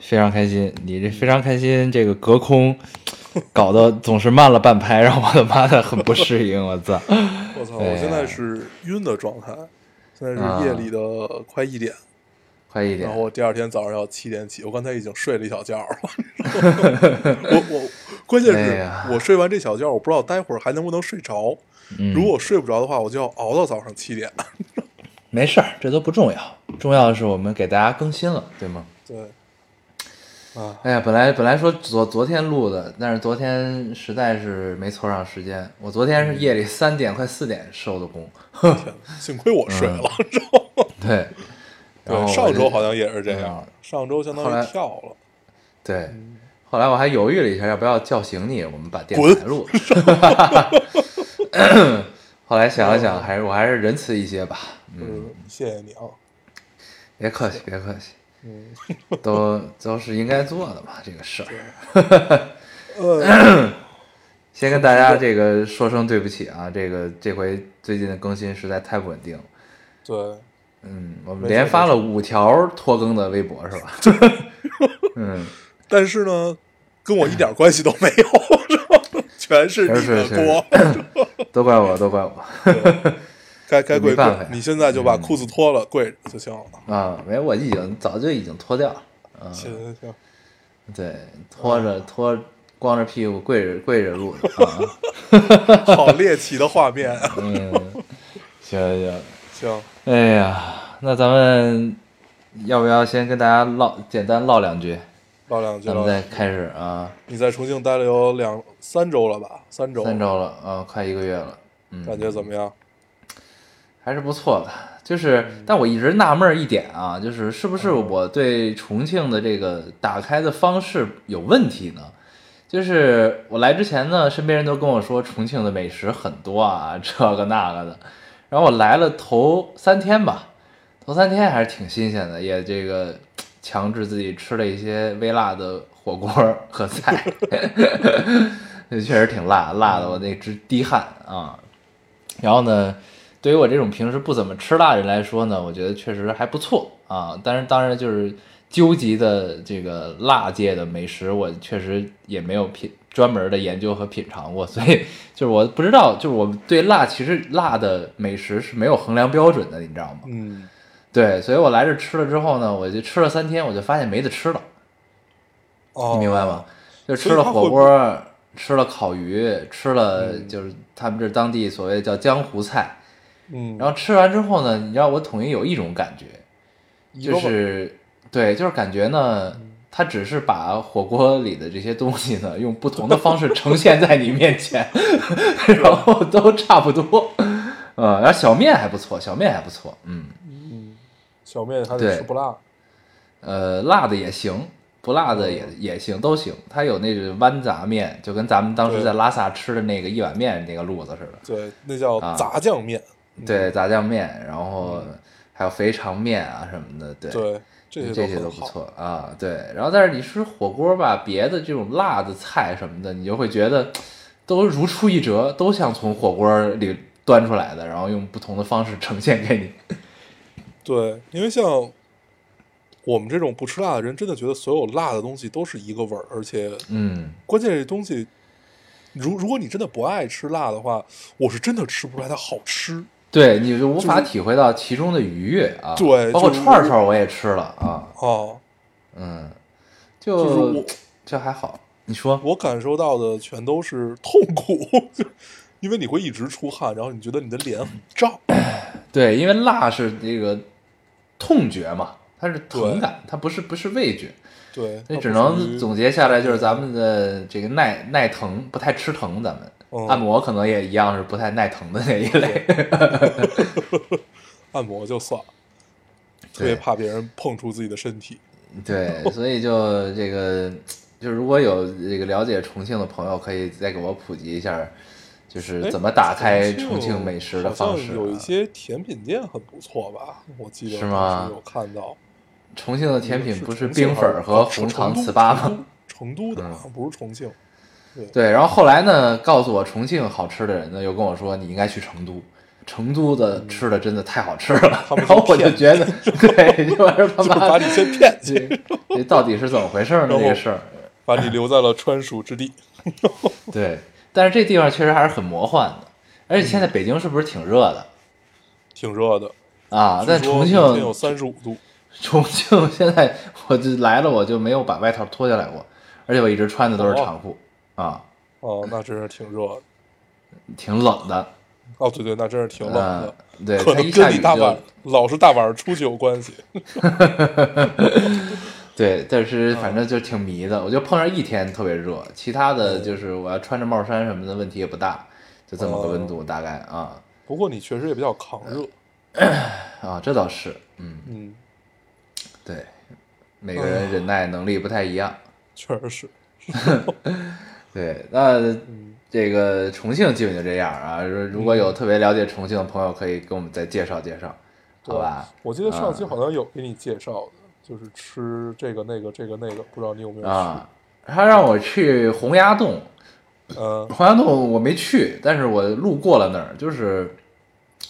非常开心。你这非常开心，这个隔空 搞得总是慢了半拍，让我的妈的很不适应。我操！我操！我现在是晕的状态，现在啊是夜里的快一点，快一点然后。我第二天早上要七点起。我刚才已经睡了一小觉了，我我关键是哎我睡完这小觉，我不知道待会儿还能不能睡着。嗯如果睡不着的话，我就要熬到早上七点。没事儿，这都不重要，重要的是我们给大家更新了，对吗？对，啊，哎呀，本来本来说昨昨天录的，但是昨天实在是没凑上时间。我昨天是夜里三点快四点收的工，天哪幸亏我睡了，知道吗？对。嗯然后对，上周好像也是这嗯样，上周相当于跳了。对，后来我还犹豫了一下，要不要叫醒你，我们把电台录。后来想了想，还是我还是仁慈一些吧。嗯，嗯，谢谢你啊。别客气，别客气，嗯，都都是应该做的嘛，这个事儿。呃，先跟大家这个说声对不起啊，这个这回最近的更新实在太不稳定了。对，嗯，我们连发了五条拖更的微博是吧？嗯，但是呢，跟我一点关系都没有，是吧？全是你的锅。都怪我，都怪我。该该跪跪你现在就把裤子脱了，跪着就行了。啊，没，我已经早就已经脱掉了。嗯，行行行，对，拖着拖光着屁股跪着跪着录的 啊。好猎奇的画面。嗯，行行，行，哎呀，那咱们要不要先跟大家唠简单唠两句，唠两句咱们再。开始啊？你在重庆待了有两三周了吧？三周，三周了啊，快一个月了。嗯，感觉怎么样？还是不错的。就是，但我一直纳闷儿一点啊，就是是不是我对重庆的这个打开的方式有问题呢？就是我来之前呢，身边人都跟我说重庆的美食很多啊，这个那个的。然后我来了头三天吧，头三天还是挺新鲜的，也这个强制自己吃了一些微辣的火锅和菜，那 确实挺辣，辣的我那直滴汗啊。然后呢，对于我这种平时不怎么吃辣的人来说呢，我觉得确实还不错啊。但是当然就是究极的这个辣界的美食，我确实也没有品专门的研究和品尝过，所以就是我不知道，就是我对辣其实辣的美食是没有衡量标准的，你知道吗？嗯，对，所以我来这吃了之后呢，我就吃了三天，我就发现没得吃了，哦，你明白吗？？就吃了火锅，吃了烤鱼，吃了就是他们这当地所谓叫江湖菜。嗯，然后吃完之后呢，你知道我统一有一种感觉，就是对，就是感觉呢，它只是把火锅里的这些东西呢，用不同的方式呈现在你面前，然后都差不多。呃，然后小面还不错，小面还不错，嗯，嗯，小面还对得吃不辣。呃，辣的也行，不辣的也也行，都行。它有那个豌杂面，就跟咱们当时在拉萨吃的那个一碗面那个路子似的。对，那叫啊杂酱面。对，炸酱面，然后还有肥肠面啊什么的，对，对，这些这些。都不错啊。对，然后但是你吃火锅吧，别的这种辣的菜什么的，你就会觉得都如出一辙，都像从火锅里端出来的，然后用不同的方式呈现给你。对，因为像我们这种不吃辣的人，真的觉得所有辣的东西都是一个味儿，而且嗯，关键这东西，如如果你真的不爱吃辣的话，我是真的吃不出来它好吃。对，你就无法体会到其中的愉悦啊。对包括串串我也吃了啊，哦，嗯，就是就我这还好。你说，我感受到的全都是痛苦，就 因为你会一直出汗，然后你觉得你的脸很胀。对，因为辣是这个痛觉嘛，它是疼感，它不是不是味觉。对，那只能总结下来，就是咱们的这个耐耐疼，不太吃疼。咱们、嗯按摩可能也一样是不太耐疼的那一类。按摩就算了，特别对怕别人碰触自己的身体。对，所以就这个，就如果有这个了解重庆的朋友，可以再给我普及一下，就是哎怎么打开重重庆美食的方式、啊。有一些甜品店很不错吧？我记得是吗有看到。重庆的甜品不是冰粉儿和红糖糍粑吗？？哦成都的不是重庆。对，然后后来呢，告诉我重庆好吃的人呢，又跟我说你应该去成都，成都的吃的真的太好吃了。嗯 然后我就觉得，对，就是他就是妈把你先骗去，这这到底是怎么回事呢？然后这个事儿，把你留在了川蜀之地。对，但是这地方确实还是很魔幻的，而且现在北京是不是挺热的挺热的啊？在重据说明天有庆，三十五度，重庆现在我就来了，我就没有把外套脱下来过，而且我一直穿的都是长裤啊，哦，那真是挺热的。挺冷的。哦，对对，那真是挺冷的，嗯，对，可能跟你大晚老是大晚上出去有关系。对，但是反正就挺迷的。我就碰上一天特别热，其他的就是我要穿着帽衫什么的问题也不大，就这么个温度大概啊不过你确实也比较抗热，啊，这倒是，嗯，嗯，对，每个人忍耐能力不太一样。确实是。对，那嗯，这个重庆基本就这样啊。如如果有特别了解重庆的朋友，可以给我们再介绍介绍，好吧？我记得上嗯期好像有给你介绍的，就是吃这个那个这个那个，不知道你有没有去？啊，他让我去洪崖洞，嗯洪崖洞我没去，但是我路过了那儿，就是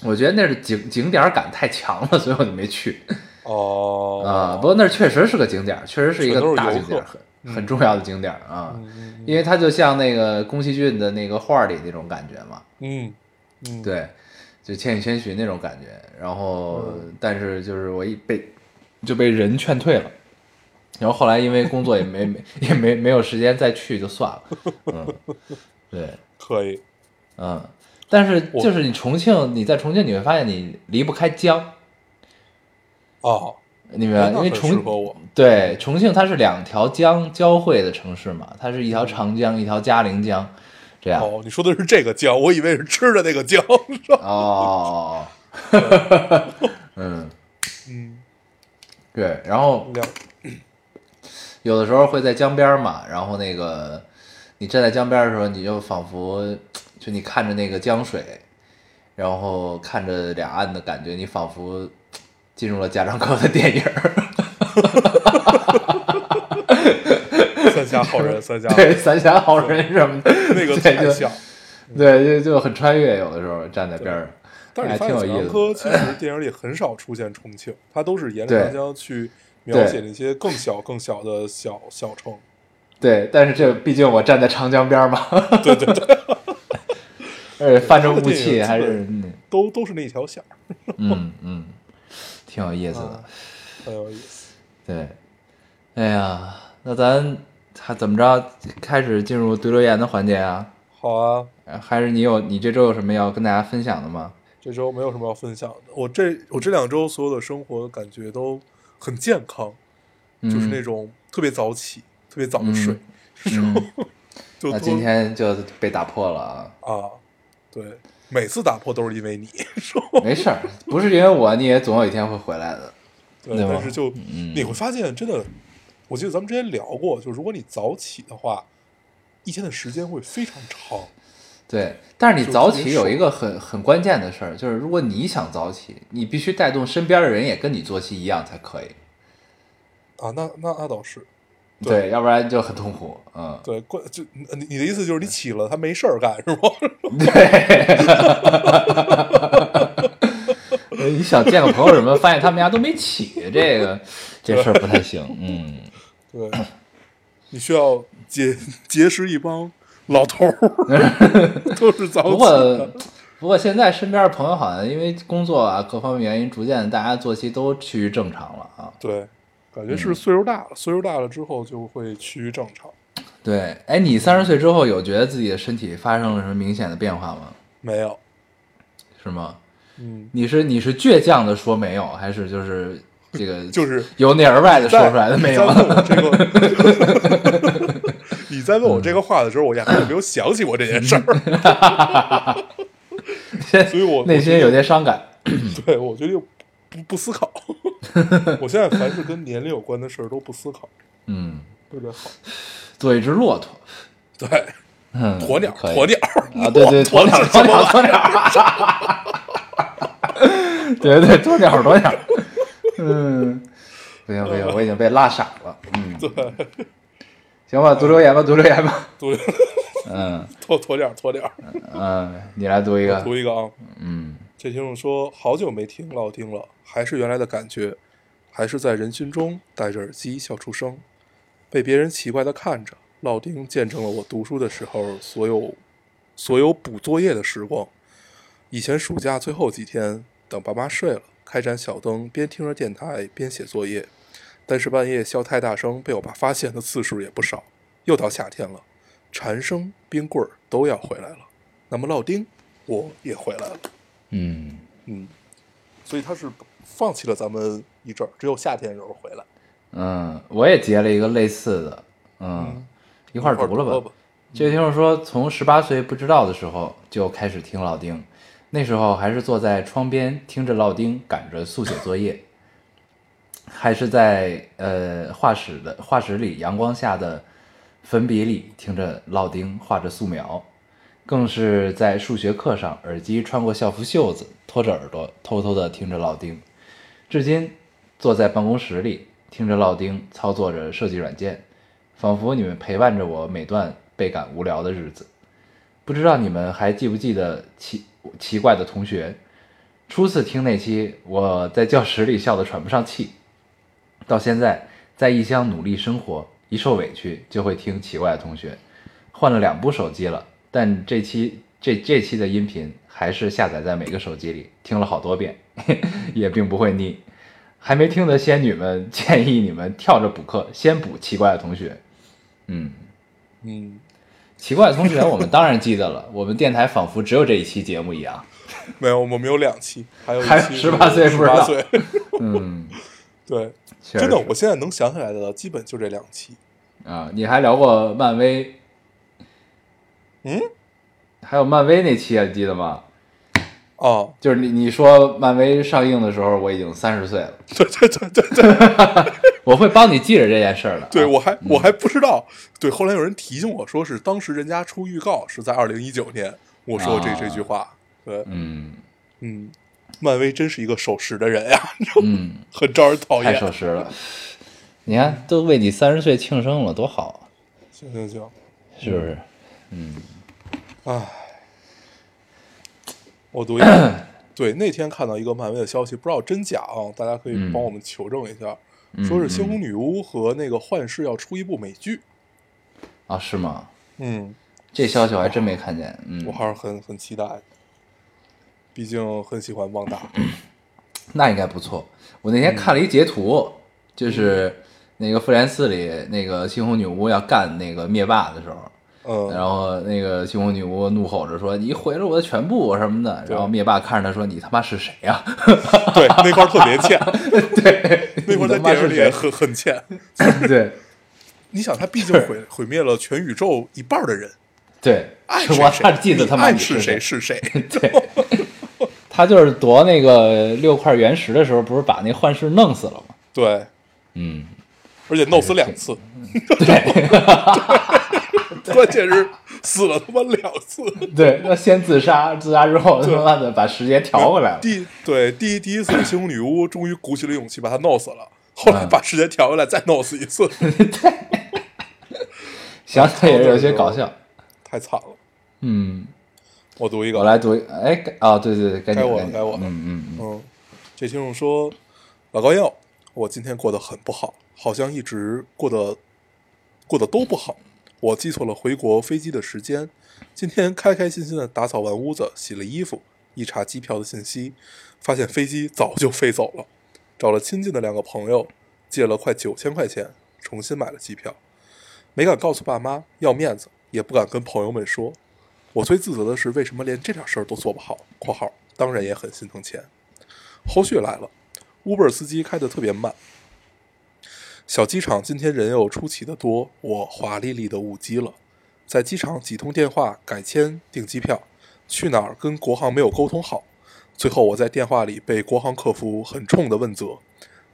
我觉得那是景景点感太强了，所以我就没去哦啊。不过那儿确实是个景点，确实是一个大景点，客很很重要的景点啊。因为它就像那个宫崎骏的那个画里那种感觉嘛，嗯嗯，对，就《千与千寻》那种感觉。然后，嗯但是就是我一被就被人劝退了，然后后来因为工作也没 没也没没有时间再去，就算了。嗯，对，可以。嗯，但是就是你重庆，你在重庆你会发现你离不开江，哦，你明白？因为重。对重庆它是两条江交汇的城市嘛，它是一条长江，一条嘉陵江，这样。哦，你说的是这个江，我以为是吃的那个姜。是吧哦，嗯，嗯，对，然后有的时候会在江边嘛，然后那个你站在江边的时候，你就仿佛就你看着那个江水，然后看着两岸的感觉，你仿佛进入了贾樟柯的电影儿，三峡好人，三峡好对，人三峡好人什么的，那个太像。对，就就很穿越，有的时候站在边上，但是还你发现贾樟挺有意思。柯其实电影里很少出现重庆，他都是沿着长江去描写那些更小更小的小小城。对，但是这毕竟我站在长江边儿嘛，对对对，而且泛着雾气，还是都都是那一条线儿，嗯嗯，挺有意思的啊。很有意思。对，哎呀，那咱还怎么着？开始进入读留言的环节啊？好啊，呃还是你有你这周有什么要跟大家分享的吗？这周没有什么要分享的。我这我这两周所有的生活感觉都很健康，嗯、就是那种特别早起，特别早的睡，嗯就那今天就被打破了啊！啊，对，每次打破都是因为你，说没事儿，不是因为我，你也总有一天会回来的。对，但是就、嗯你会发现，真的，我记得咱们之前聊过，就如果你早起的话，一天的时间会非常长。对，但是你早起有一个很很关键的事儿，就是如果你想早起，你必须带动身边的人也跟你作息一样才可以。啊，那那那倒是，对，要不然就很痛苦。嗯，对，关就你你的意思就是你起了，他没事儿干是吗？对 你想见个朋友什么，发现他们家都没起，这个这事儿不太行。嗯，对，你需要结结识一帮老头儿，都是早起不过的。不过现在身边的朋友好像因为工作啊各方面原因，逐渐大家作息都趋于正常了啊。对，感觉嗯是岁数大了，岁数大了之后就会趋于正常。对，哎，你三十岁之后有觉得自己的身体发生了什么明显的变化吗？没有，是吗？嗯，你是你是倔强的说没有，还是就是这个 就是由内而外的说出来的没有你？在问我这个，你在问我这个话的时候，我压根就没有想起过这件事儿，所以我内心有些伤感。对我决定不不思考。我现在凡是跟年龄有关的事儿都不思考，嗯，特别好。做一只骆驼，对，嗯，鸵鸟，鸵鸟。啊，对对，鸵鸟，鸵鸟，鸵鸟，对对，鸵鸟，鸵鸟，嗯，不行不行，我已经被拉傻了，嗯，对，行吧，读留言吧，读留言吧，读嗯。鸵鸵鸟，鸵鸟，嗯，你来读一个，读一个啊。嗯这听众说，好久没听老丁了，还是原来的感觉，还是在人群中戴着耳机笑出声，被别人奇怪的看着。老丁见证了我读书的时候所有所有补作业的时光。以前暑假最后几天，等爸妈睡了，开盏小灯，边听着电台边写作业。但是半夜笑太大声，被我爸发现的次数也不少。又到夏天了，蝉声、冰棍儿都要回来了。那么老丁，我也回来了。嗯嗯，所以他是放弃了咱们一阵儿，只有夏天的时候回来。嗯，我也截了一个类似的，嗯，一块儿读了吧。吧。这位听众说，从十八岁不知道的时候就开始听老丁，那时候还是坐在窗边听着老丁赶着速写作业，还是在呃画室的画室里阳光下的粉笔里听着老丁画着素描，更是在数学课上耳机穿过校服袖子，拖着耳朵偷偷的听着老丁，至今坐在办公室里听着老丁操作着设计软件。仿佛你们陪伴着我每段倍感无聊的日子。不知道你们还记不记得奇奇怪的同学？初次听那期，我在教室里笑得喘不上气。到现在，在异乡努力生活，一受委屈就会听奇怪的同学。换了两部手机了，但这期这这期的音频还是下载在每个手机里，听了好多遍，也并不会腻。还没听的仙女们，建议你们跳着补课，先补奇怪的同学。嗯，嗯，奇怪的同学，我们当然记得了。我们电台仿佛只有这一期节目一样。没有，我们有两期，还有一还有期18岁不知道18岁嗯，对，真的，我现在能想起来的基本就这两期。啊，你还聊过漫威，嗯，还有漫威那期啊，你记得吗？哦，就是你你说漫威上映的时候，我已经三十岁了。对对对对对，我会帮你记着这件事儿的啊。对我还我还不知道。对，后来有人提醒我说是当时人家出预告是在二零一九年，我说这啊这句话。对，嗯嗯，漫威真是一个守时的人呀，嗯，很招人讨厌太厌。守时了。你看，都为你三十岁庆生了，多好啊，行行行，是不是？唉，我读一个。对，那天看到一个漫威的消息，不知道真假啊，大家可以嗯帮我们求证一下。嗯说是猩红女巫和那个幻视要出一部美剧。啊，是吗？嗯，这消息我还真没看见。嗯我，还是很很期待，毕竟很喜欢旺达。那应该不错。我那天看了一截图，就是那个复联四里那个猩红女巫要干那个灭霸的时候，嗯，然后那个猩红女巫怒吼着说：“你毁了我的全部什么的。”然后灭霸看着他说：“你他妈是谁呀、对，那块特别欠，对，那块在电影里也很很欠。对。你想，他毕竟毁毁灭了全宇宙一半的人，对，爱是我是谁记得他妈是谁？谁？是谁？对，他就是夺那个六块原石的时候，不是把那幻视弄死了吗？对，嗯，而且弄死两次，对 关键是死了他妈两次。对，那先自杀，自杀之后他妈的把时间调回来了。第对第一第一次猩红女巫终于鼓起了勇气把他弄死了，后来嗯把时间调回来再弄死一次 想想也是有些搞笑。太惨了。嗯，我读一个，我来读一，哎，该啊，对对对，该我了该我了嗯嗯嗯，嗯，这听众说，老高要，我今天过得很不好，好像一直过得过得都不好。我记错了回国飞机的时间，今天开开心心的打扫完屋子，洗了衣服，一查机票的信息，发现飞机早就飞走了。找了亲近的两个朋友，借了快九千块钱，重新买了机票。没敢告诉爸妈，要面子，也不敢跟朋友们说。我最自责的是，为什么连这点事儿都做不好？（括号当然也很心疼钱。）后续来了，Uber 司机开得特别慢。小机场今天人又出奇的多，我华丽丽的误机了，在机场几通电话改签订机票，去哪儿跟国航没有沟通好，最后我在电话里被国航客服很冲的问责，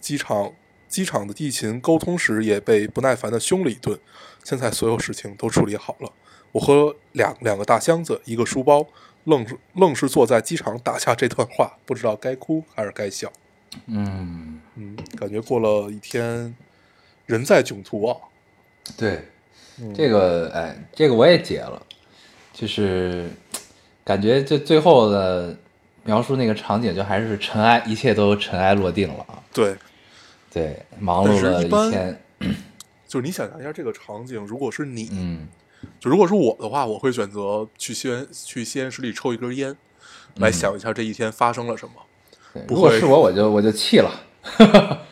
机场机场的地勤沟通时也被不耐烦的凶了一顿。现在所有事情都处理好了，我和两两个大箱子，一个书包，愣是愣是坐在机场打下这段话，不知道该哭还是该笑。嗯，嗯，感觉过了一天，人在囧途啊。对，嗯这个哎，这个我也解了，就是感觉这最后的描述那个场景，就还是尘埃，一切都尘埃落定了啊。对，对，忙碌了一天，就是你想象一下这个场景，如果是你，嗯就如果是我的话，我会选择去西安去吸烟室里抽一根烟，来想一下这一天发生了什么。对，不会如果是我，我就我就气了，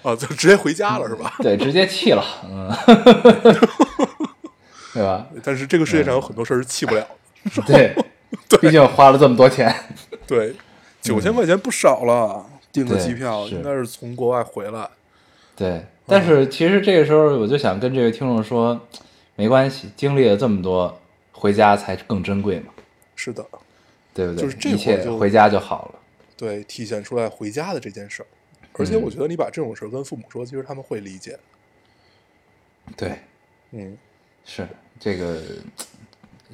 啊，就直接回家了是吧？对，直接气了，嗯，对吧？但是这个世界上有很多事儿是气不了的。对，毕竟花了这么多钱，对，九千块钱不少了，订个机票是应该是从国外回来。对。但是其实这个时候，我就想跟这位听众说，没关系，经历了这么多，回家才更珍贵嘛，是的，对不对？就是这一切回家就好了。对，体现出来回家的这件事儿。而且我觉得你把这种事儿跟父母说，其实他们会理解。对，嗯，是这个，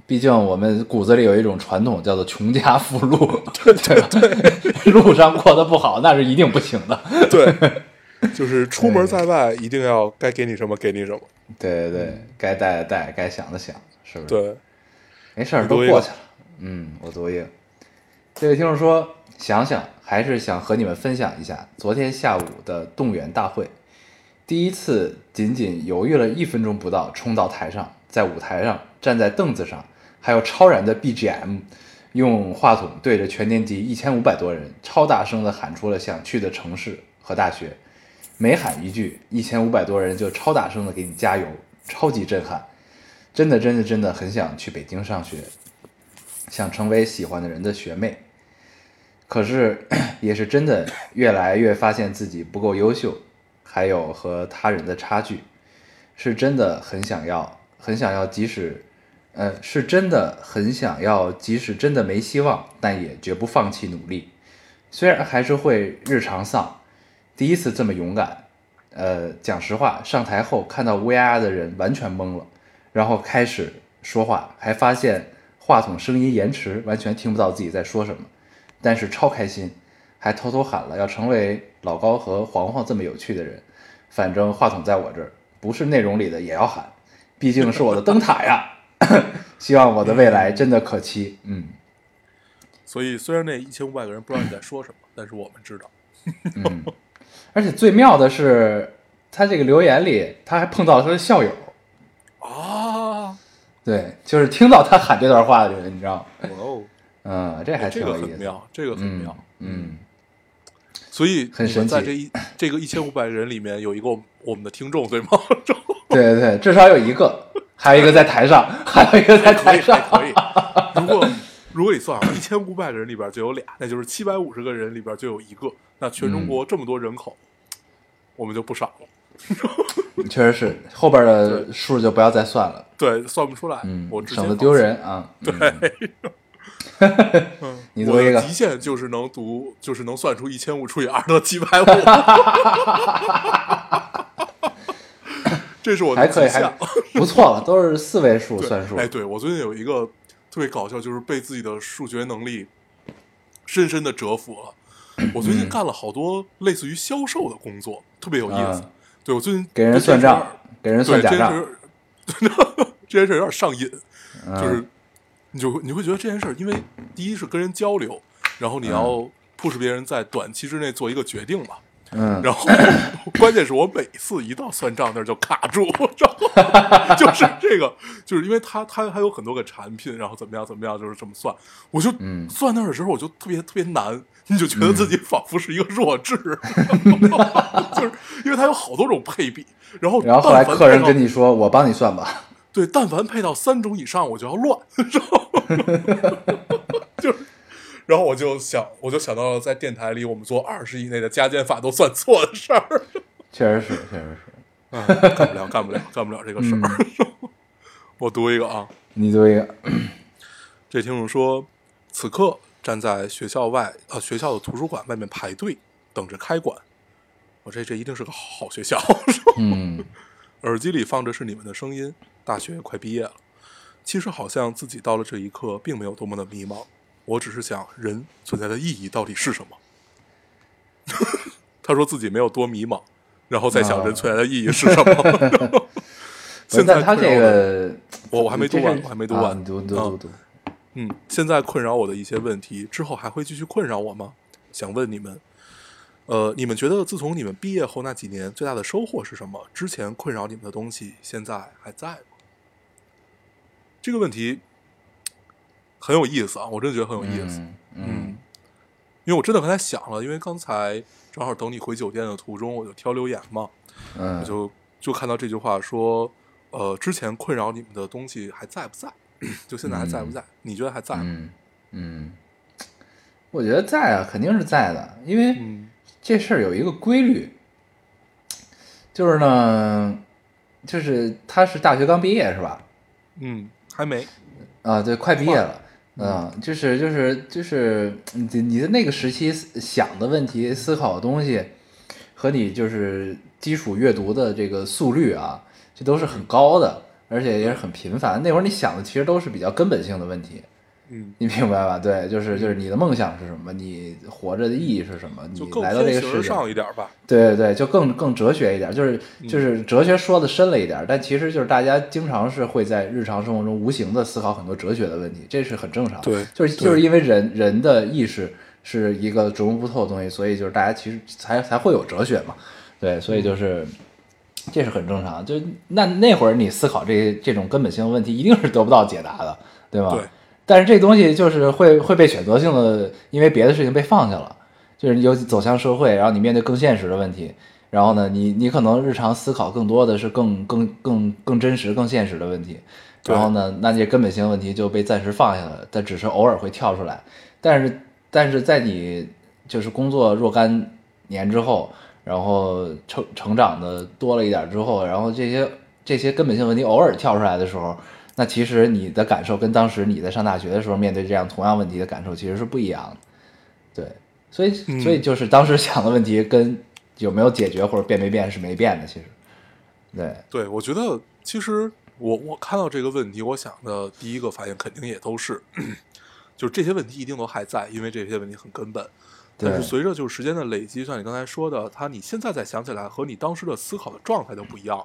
毕竟我们骨子里有一种传统，叫做穷家富路，对对吧？路上过得不好，那是一定不行的。对，就是出门在外一定要该给你什么给你什么。对对对，该带的带，该想的想，是不是？，对，没事儿，都过去了。嗯，我读一个。这位听众说，想想还是想和你们分享一下昨天下午的动员大会。第一次仅仅犹豫了一分钟不到，冲到台上，在舞台上站在凳子上，还有超燃的 BGM，用话筒对着全年级一千五百多人，超大声的喊出了想去的城市和大学。每喊一句，一千五百多人就超大声的给你加油，超级震撼。真的，真的，真的很想去北京上学，想成为喜欢的人的学妹。可是，也是真的越来越发现自己不够优秀，还有和他人的差距，是真的很想要，很想要，即使，呃，是真的很想要，即使真的没希望，但也绝不放弃努力。虽然还是会日常丧，第一次这么勇敢，呃，讲实话，上台后看到乌压压的人完全懵了，然后开始说话，还发现话筒声音延迟，完全听不到自己在说什么，但是超开心，还偷偷喊了要成为老高和黄黄这么有趣的人，反正话筒在我这儿，不是内容里的也要喊，毕竟是我的灯塔呀。希望我的未来真的可期，嗯所以虽然那一千五百个人不知道你在说什么，但是我们知道。嗯。而且最妙的是，他这个留言里他还碰到了他的校友，啊，对，就是听到他喊这段话的人，你知道吗？哇哦，嗯，这还这。个很妙，这个很嗯妙。嗯，所以很神奇在这一这个一千五百人里面有一个我们的听众，对吗？对对对，至少有一个，还有一个在台上，还有一个在台上。可以。如果如果你算啊，一千五百个人里边就有俩，那就是七百五十个人里边就有一个。那全中嗯国这么多人口，我们就不少了。确实是，后边的数就不要再算了，对，算不出来，嗯我，省得丢人啊。对，嗯 你读一个我极限就是能读，就是能算出一千五除以二得七百五。这是我的极限。不错了，都是四位数算数。哎，对我最近有一个特别搞笑，就是被自己的数学能力深深的折服了。我最近干了好多类似于销售的工作，特别有意思。嗯对我最近给人算账，给人算假账，这件事儿，这件事有点上瘾，嗯就是你就你会觉得这件事儿，因为第一是跟人交流，然后你要 push 别人在短期之内做一个决定嘛。嗯，然后关键是我每次一到算账那儿就卡住，然后 就是这个，就是因为他他还有很多个产品，然后怎么样怎么样，就是这么算，我就嗯算那儿的时候我就特别特别难，你就觉得自己仿佛是一个弱智，就是因为他有好多种配比，然后然后后来客人跟你说：“我帮你算吧。对，但凡配到三种以上，我就要乱，然后 就是，然后我就想，我就想到了在电台里我们做二十以内的加减法都算错的事儿，” 确实是，确实是。嗯干不了，干不了，干不了这个事儿。嗯我读一个啊，你读一个，这听众说，此刻站在学校外，呃，学校的图书馆外面排队等着开馆。我这这一定是个好学校。嗯耳机里放着是你们的声音，大学快毕业了。其实好像自己到了这一刻，并没有多么的迷茫。我只是想，人存在的意义到底是什么？他说自己没有多迷茫，然后再想啊人存在的意义是什么。现在他这个我我还没读完，我还没读啊完。读读啊读读。嗯，现在困扰我的一些问题，之后还会继续困扰我吗？想问你们，呃，你们觉得自从你们毕业后那几年最大的收获是什么？之前困扰你们的东西，现在还在吗？这个问题很有意思啊，我真的觉得很有意思。嗯因为我真的刚才想了，因为刚才正好等你回酒店的途中，我就挑留言嘛，我嗯，就就看到这句话说，呃，之前困扰你们的东西还在不在？就现在还在不在？你觉得还在吗？嗯嗯，我觉得在啊，肯定是在的，因为嗯这事儿有一个规律，就是呢，就是他是大学刚毕业是吧？嗯，还没。啊，对，快毕业了。嗯，就是就是就是你你的那个时期想的问题、思考的东西，和你就是基础阅读的这个速率啊，这都是很高的，而且也是很频繁。那会儿你想的其实都是比较根本性的问题，嗯，你明白吧？对，就是就是你的梦想是什么？你活着的意义是什么？你来到这个世界，上一点吧。对对对，就更更哲学一点，就是嗯就是哲学说的深了一点，但其实就是大家经常是会在日常生活中无形的思考很多哲学的问题，这是很正常的。对就是就是因为人人的意识是一个琢磨不透的东西，所以就是大家其实才才会有哲学嘛。对，所以就是。这是很正常，就那那会儿你思考这这种根本性的问题，一定是得不到解答的，对吗？对但是这东西就是会会被选择性的，因为别的事情被放下了，就是尤其走向社会，然后你面对更现实的问题，然后呢，你你可能日常思考更多的是更更更更真实、更现实的问题，然后呢，那些根本性问题就被暂时放下了，但只是偶尔会跳出来，但是但是在你就是工作若干年之后，然后成成长的多了一点之后，然后这些这些根本性问题偶尔跳出来的时候，那其实你的感受跟当时你在上大学的时候面对这样同样问题的感受其实是不一样的。对，所以嗯所以就是当时想的问题跟有没有解决或者变没变是没变的，其实。对，对，我觉得其实我我看到这个问题，我想的第一个反应肯定也都是，就是这些问题一定都还在，因为这些问题很根本。但是随着就是时间的累积，像你刚才说的，他你现在再想起来和你当时的思考的状态都不一样。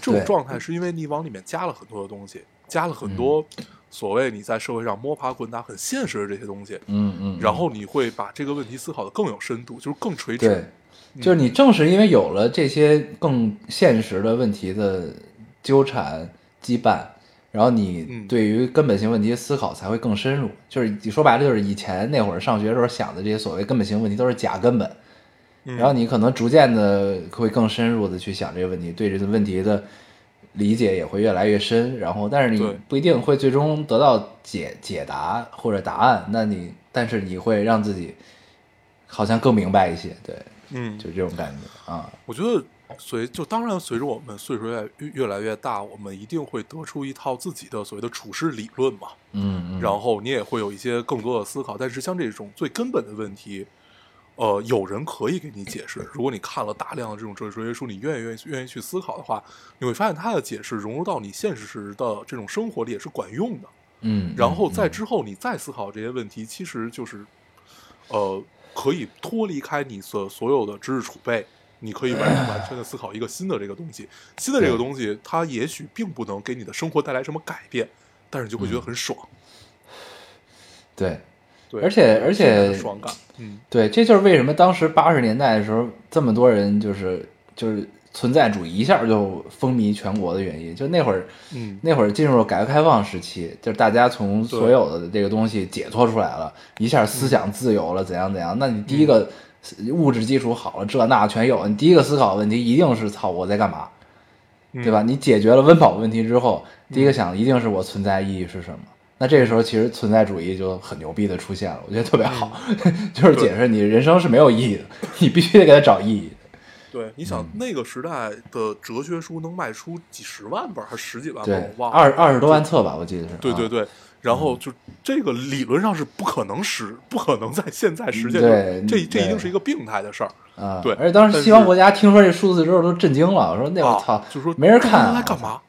这种状态是因为你往里面加了很多的东西，加了很多嗯所谓你在社会上摸爬滚打很现实的这些东西，嗯嗯，然后你会把这个问题思考的更有深度，就是更垂直。对，就是你正是因为有了这些更现实的问题的纠缠羁绊，然后你嗯对于根本性问题的思考才会更深入。就是你说白了，就是以前那会儿上学的时候想的这些所谓根本性问题都是假根本，嗯然后你可能逐渐的会更深入的去想这个问题，对这个问题的理解也会越来越深。然后，但是你不一定会最终得到解解答或者答案，那你但是你会让自己好像更明白一些，对，嗯，就这种感觉啊。我觉得随就当然随着我们岁数越越越来越大，我们一定会得出一套自己的所谓的处事理论嘛。嗯嗯，然后你也会有一些更多的思考。但是像这种最根本的问题，呃，有人可以给你解释。如果你看了大量的这种哲哲学书，你愿意愿意愿意去思考的话，你会发现他的解释融入到你现实时的这种生活里也是管用的。嗯，然后在嗯之后你再思考这些问题，其实就是，呃，可以脱离开你所所有的知识储备，你可以完完全的思考一个新的这个东西。新的这个东西，它也许并不能给你的生活带来什么改变，但是你就会觉得很爽。对对，而且而且嗯，对，这就是为什么当时八十年代的时候，这么多人就是就是存在主义一下就风靡全国的原因。就那会儿，嗯那会儿进入了改革开放时期，就是大家从所有的这个东西解脱出来了，一下思想自由了，怎样怎样。那你第一个物质基础好了，这那全有，你第一个思考问题一定是操我在干嘛，嗯对吧？你解决了温饱问题之后，第一个想的一定是我存在意义是什么。那这个时候，其实存在主义就很牛逼的出现了，我觉得特别好，就是解释你人生是没有意义的，你必须得给它找意义。对，你想那个时代的哲学书能卖出几十万本还是十几万本儿，对我，忘了。二二十多万册吧，我记得是。啊对对对，然后就这个理论上是不可能实，不可能在现在实现，的这这一定是一个病态的事儿。啊，对而且当时西方国家听说这数字之后都震惊了，说那我操啊，，就说没人看啊来干嘛？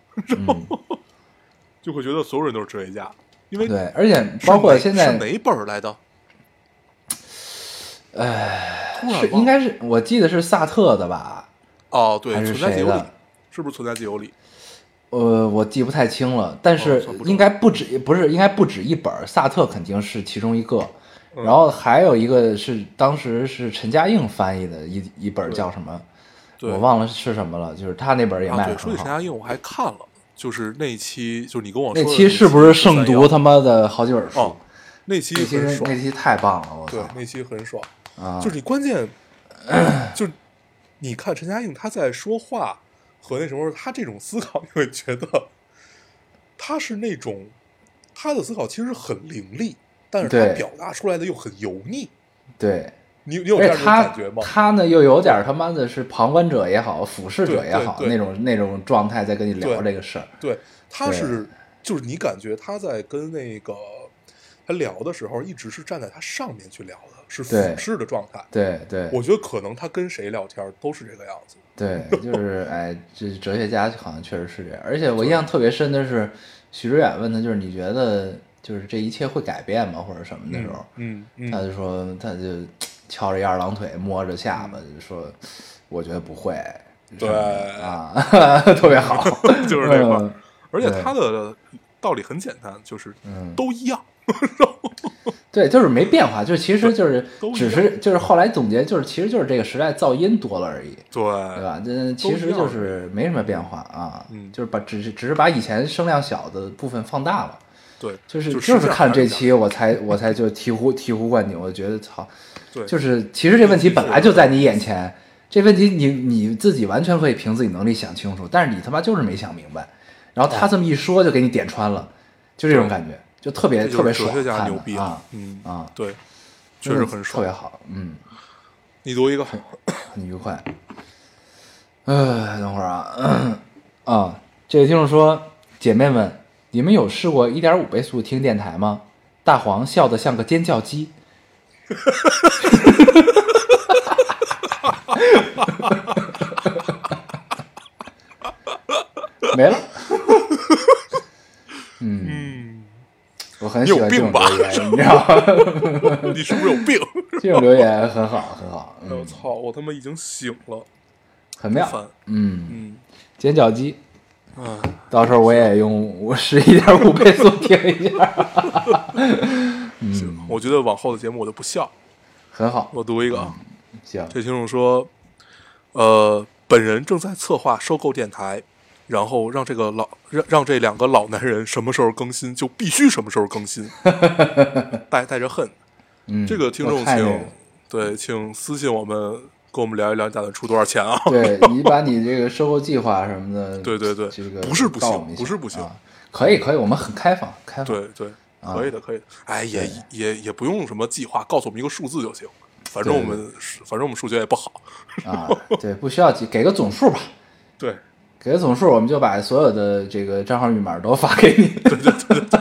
嗯，就会觉得所有人都是哲学家，因为对，而且包括现在是哪本儿来的？哎，是应该是我记得是萨特的吧？哦，对，还是谁的，是不是存在自由里？呃，我记不太清了，但是应该不止，不是应该不止一本儿，萨特肯定是其中一个，嗯然后还有一个是当时是陈嘉映翻译的一一本叫什么，我忘了是什么了，就是他那本也卖的很好。说起陈嘉映，我还看了，就是那期，就是你跟我说那的期是不是胜读他？妈的好几本书？哦，那期那期那，期太棒了，我对操，！那期很爽。啊，就是你关键，就是你看陈嘉映他在说话和那什么，他这种思考，你会觉得他是那种他的思考其实很凌厉，但是他表达出来的又很油腻。对，你你有这感觉吗？他呢又有点他妈的是旁观者也好，俯视者也好，那种那种状态在跟你聊这个事儿。对，他是就是你感觉他在跟那个他聊的时候，一直是站在他上面去聊的，是俯视的状态。对对，我觉得可能他跟谁聊天都是这个样子。对，就是哎，这哲学家好像确实是这样。而且我印象特别深的是，许知远问他，就是你觉得就是这一切会改变吗，或者什么的时候，嗯嗯他就说他就翘着一二郎腿，摸着下巴，就说我觉得不会。对啊，特别好，就是这块而且他的道理很简单，就是嗯都一样。对，就是没变化，就其实就是只是就是后来总结，就是其实就是这个时代噪音多了而已，对对吧？这其实就是没什么变化啊，嗯就是把只是只是把以前声量小的部分放大了。对，就是就就是看这期我才我才就醍醐醍醐灌顶，我觉得操，对，就是其实这问题本来就在你眼前，这问题你你自己完全可以凭自己能力想清楚，但是你他妈就是没想明白，然后他这么一说就给你点穿了，就这种感觉，就特别特别爽，哲学家牛逼啊嗯啊，对，确实很爽特别。好，嗯，你读一个，很愉快。呃，等会儿啊，啊，这位听众说，姐妹们，你们有试过一点五倍速听电台吗？大黄笑得像个尖叫鸡。没了。嗯，嗯，我很喜欢这种留言，你知道吗？你是不是有病？这种留言很好，很好，嗯，我操，我他妈已经醒了，很妙。烦。嗯，嗯，尖叫鸡。啊，到时候我也用我十一点五倍速听一下，行，我觉得往后的节目我就不笑。很好。我读一个啊，行，这听众说，呃，本人正在策划收购电台，然后让这个老让让这两个老男人什么时候更新就必须什么时候更新，带带着恨。嗯，这个听众请对，请私信我们，跟我们聊一聊，你打算出多少钱啊？对你把你这个收购计划什么的，对对对这个不是不行不是不行啊可以可以，我们很开放，开放。对对，啊可以的，可以的。哎，也也也不用什么计划，告诉我们一个数字就行。反正我们反正我们数学也不好。啊，对，不需要记，给个总数吧，对，给个总数，我们就把所有的这个账号密码都发给你。对对对对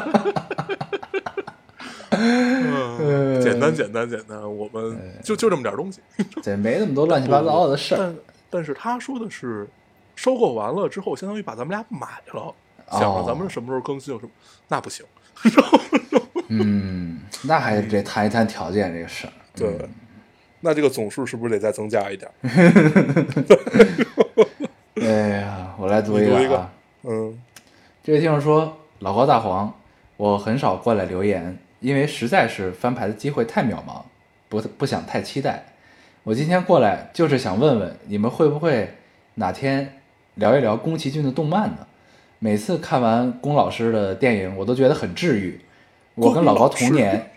嗯，简单简单简单，我们就就这么点东西。对，没那么多乱七八糟的事儿。但但是他说的是，收购完了之后，相当于把咱们俩买了，想着哦咱们什么时候更新有什么，那不行。嗯，那还得谈一谈条件这个事儿。对，那这个总数是不是得再增加一点？哎呀，我来读一个啊。嗯，这位听众说：“老高大黄，我很少过来留言，因为实在是翻牌的机会太渺茫，不不想太期待。我今天过来就是想问问你们会不会哪天聊一聊宫崎骏的动漫呢？每次看完龚老师的电影，我都觉得很治愈。我跟老高同年，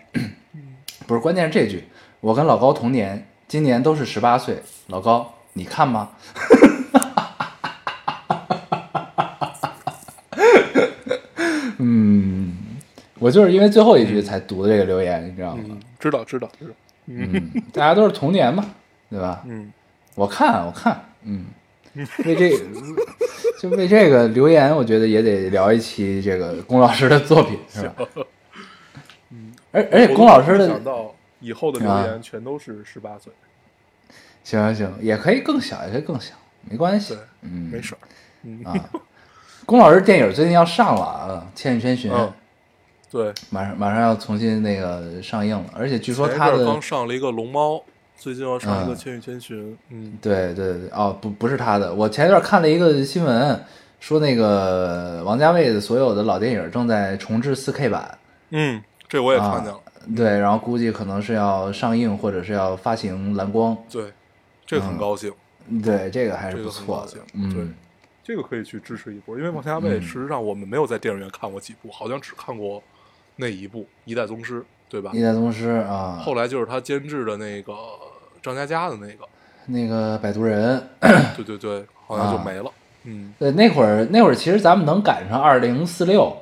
不是关键是这句，我跟老高同年，今年都是十八岁。老高，你看吗？” 嗯，我就是因为最后一句才读的这个留言，你知道吗？嗯，知道知道知道。嗯，大家都是童年嘛，对吧？嗯，我看，我看，嗯，为这个就为这个留言，我觉得也得聊一期这个龚老师的作品，是吧？嗯，而而且龚老师的想到以后的留啊言全都是十八岁，行行行，也可以更小，也可以更小，没关系，，嗯，没事儿，嗯啊。龚老师电影最近要上了啊，《千与千寻》嗯，对，马上马上要重新那个上映了，而且据说他的刚上了一个龙猫，最近要上一个嗯。千与千寻，嗯，对对对，哦，不不是他的。我前一段看了一个新闻，说那个王家卫的所有的老电影正在重制 4K 版，嗯，这我也啊看见了，对，然后估计可能是要上映或者是要发行蓝光，对，这个很高兴，对，这个还是这个不错的对嗯，，这个可以去支持一波，因为王家卫实上我们没有在电影院看过几部，好像只看过那一部《一代宗师》，对吧？一？代宗师啊，后来就是他监制的那个张嘉佳的那个，那个摆渡人，对 对对，好像就啊没了，嗯，对，那会儿那会儿其实咱们能赶上二零四六，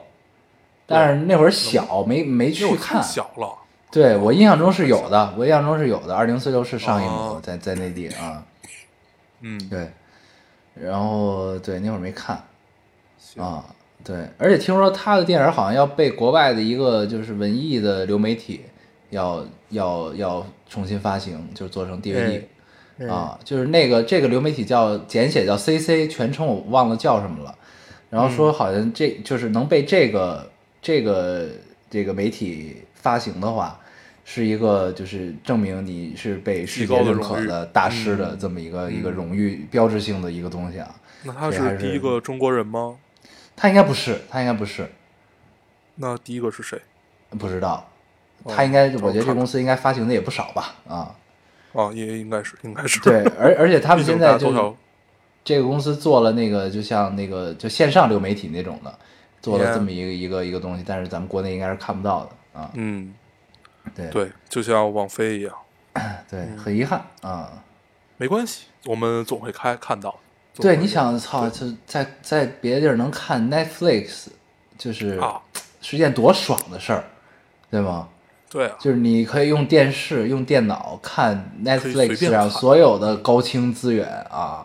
但是那会儿小，没没去看。小了，对我印象中是有的，我印象中是有的，二零四六是上映过，哦在在内地啊。嗯，对，然后对那会儿没看。行。啊，对，而且听说他的电影好像要被国外的一个就是文艺的流媒体要要要重新发行，就做成 DVD、嗯啊，就是那个这个流媒体叫简写叫 CC，全称我忘了叫什么了，然后嗯说好像这就是能被这个这个这个媒体发行的话。是一个，就是证明你是被世极界认可的大师的嗯这么一个、一个嗯荣誉标志性的一个东西啊。那他是第一个中国人吗？他应该不是，他应该不是，那第一个是谁？不知道。哦他应该，我觉得这公司应该发行的也不少吧？啊，啊，也应该是，应该是，对，而而且他们现在就这个公司做了那个，就像那个就线上流媒体那种的，做了这么一个一个一个东西，但是咱们国内应该是看不到的啊。嗯，对对，就像王菲一样，对，很遗憾啊。没关系，我们总会开看到。总对，你想，操，就在在别的地儿能看 Netflix，就是啊，是一件多爽的事儿，对吗？对啊，就是你可以用电视、用电脑看 Netflix 上所有的高清资源啊，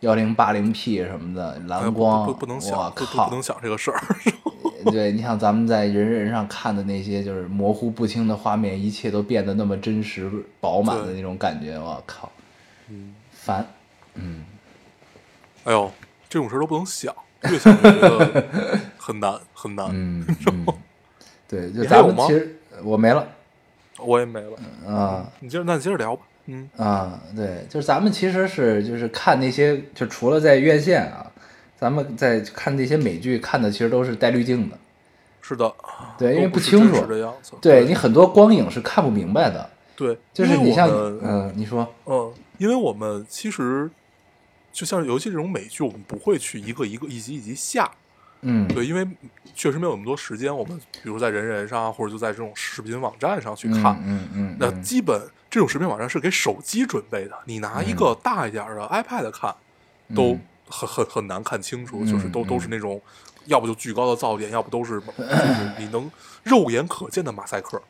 幺零八零 P 什么的，蓝光，不不能我靠不能！想这个事儿。对你像咱们在人人上看的那些就是模糊不清的画面，一切都变得那么真实饱满的那种感觉，我靠，嗯，烦。嗯，哎呦，这种事儿都不能想，越想越觉得很难 很难。嗯 嗯，对，就咱们其实我没了。我也没了，啊。你接着，那你接着聊吧。嗯，啊，对，就是咱们其实是就是看那些，就除了在院线啊，咱们在看那些美剧看的其实都是带滤镜的，是的，对，因为不清楚。对你很多光影是看不明白的，对，就是你像嗯，你说。嗯，因为我们其实就像尤其这种美剧，我们不会去一个一个一集一集下，嗯，对，因为确实没有那么多时间。我们比如在人人上啊，或者就在这种视频网站上去嗯看，嗯嗯，嗯那基本这种视频网站是给手机准备的，你拿一个大一点的 iPad 看，都嗯很很很难看清楚，嗯就是都都是那种。要不就巨高的噪点，要不都是就是你能肉眼可见的马赛克。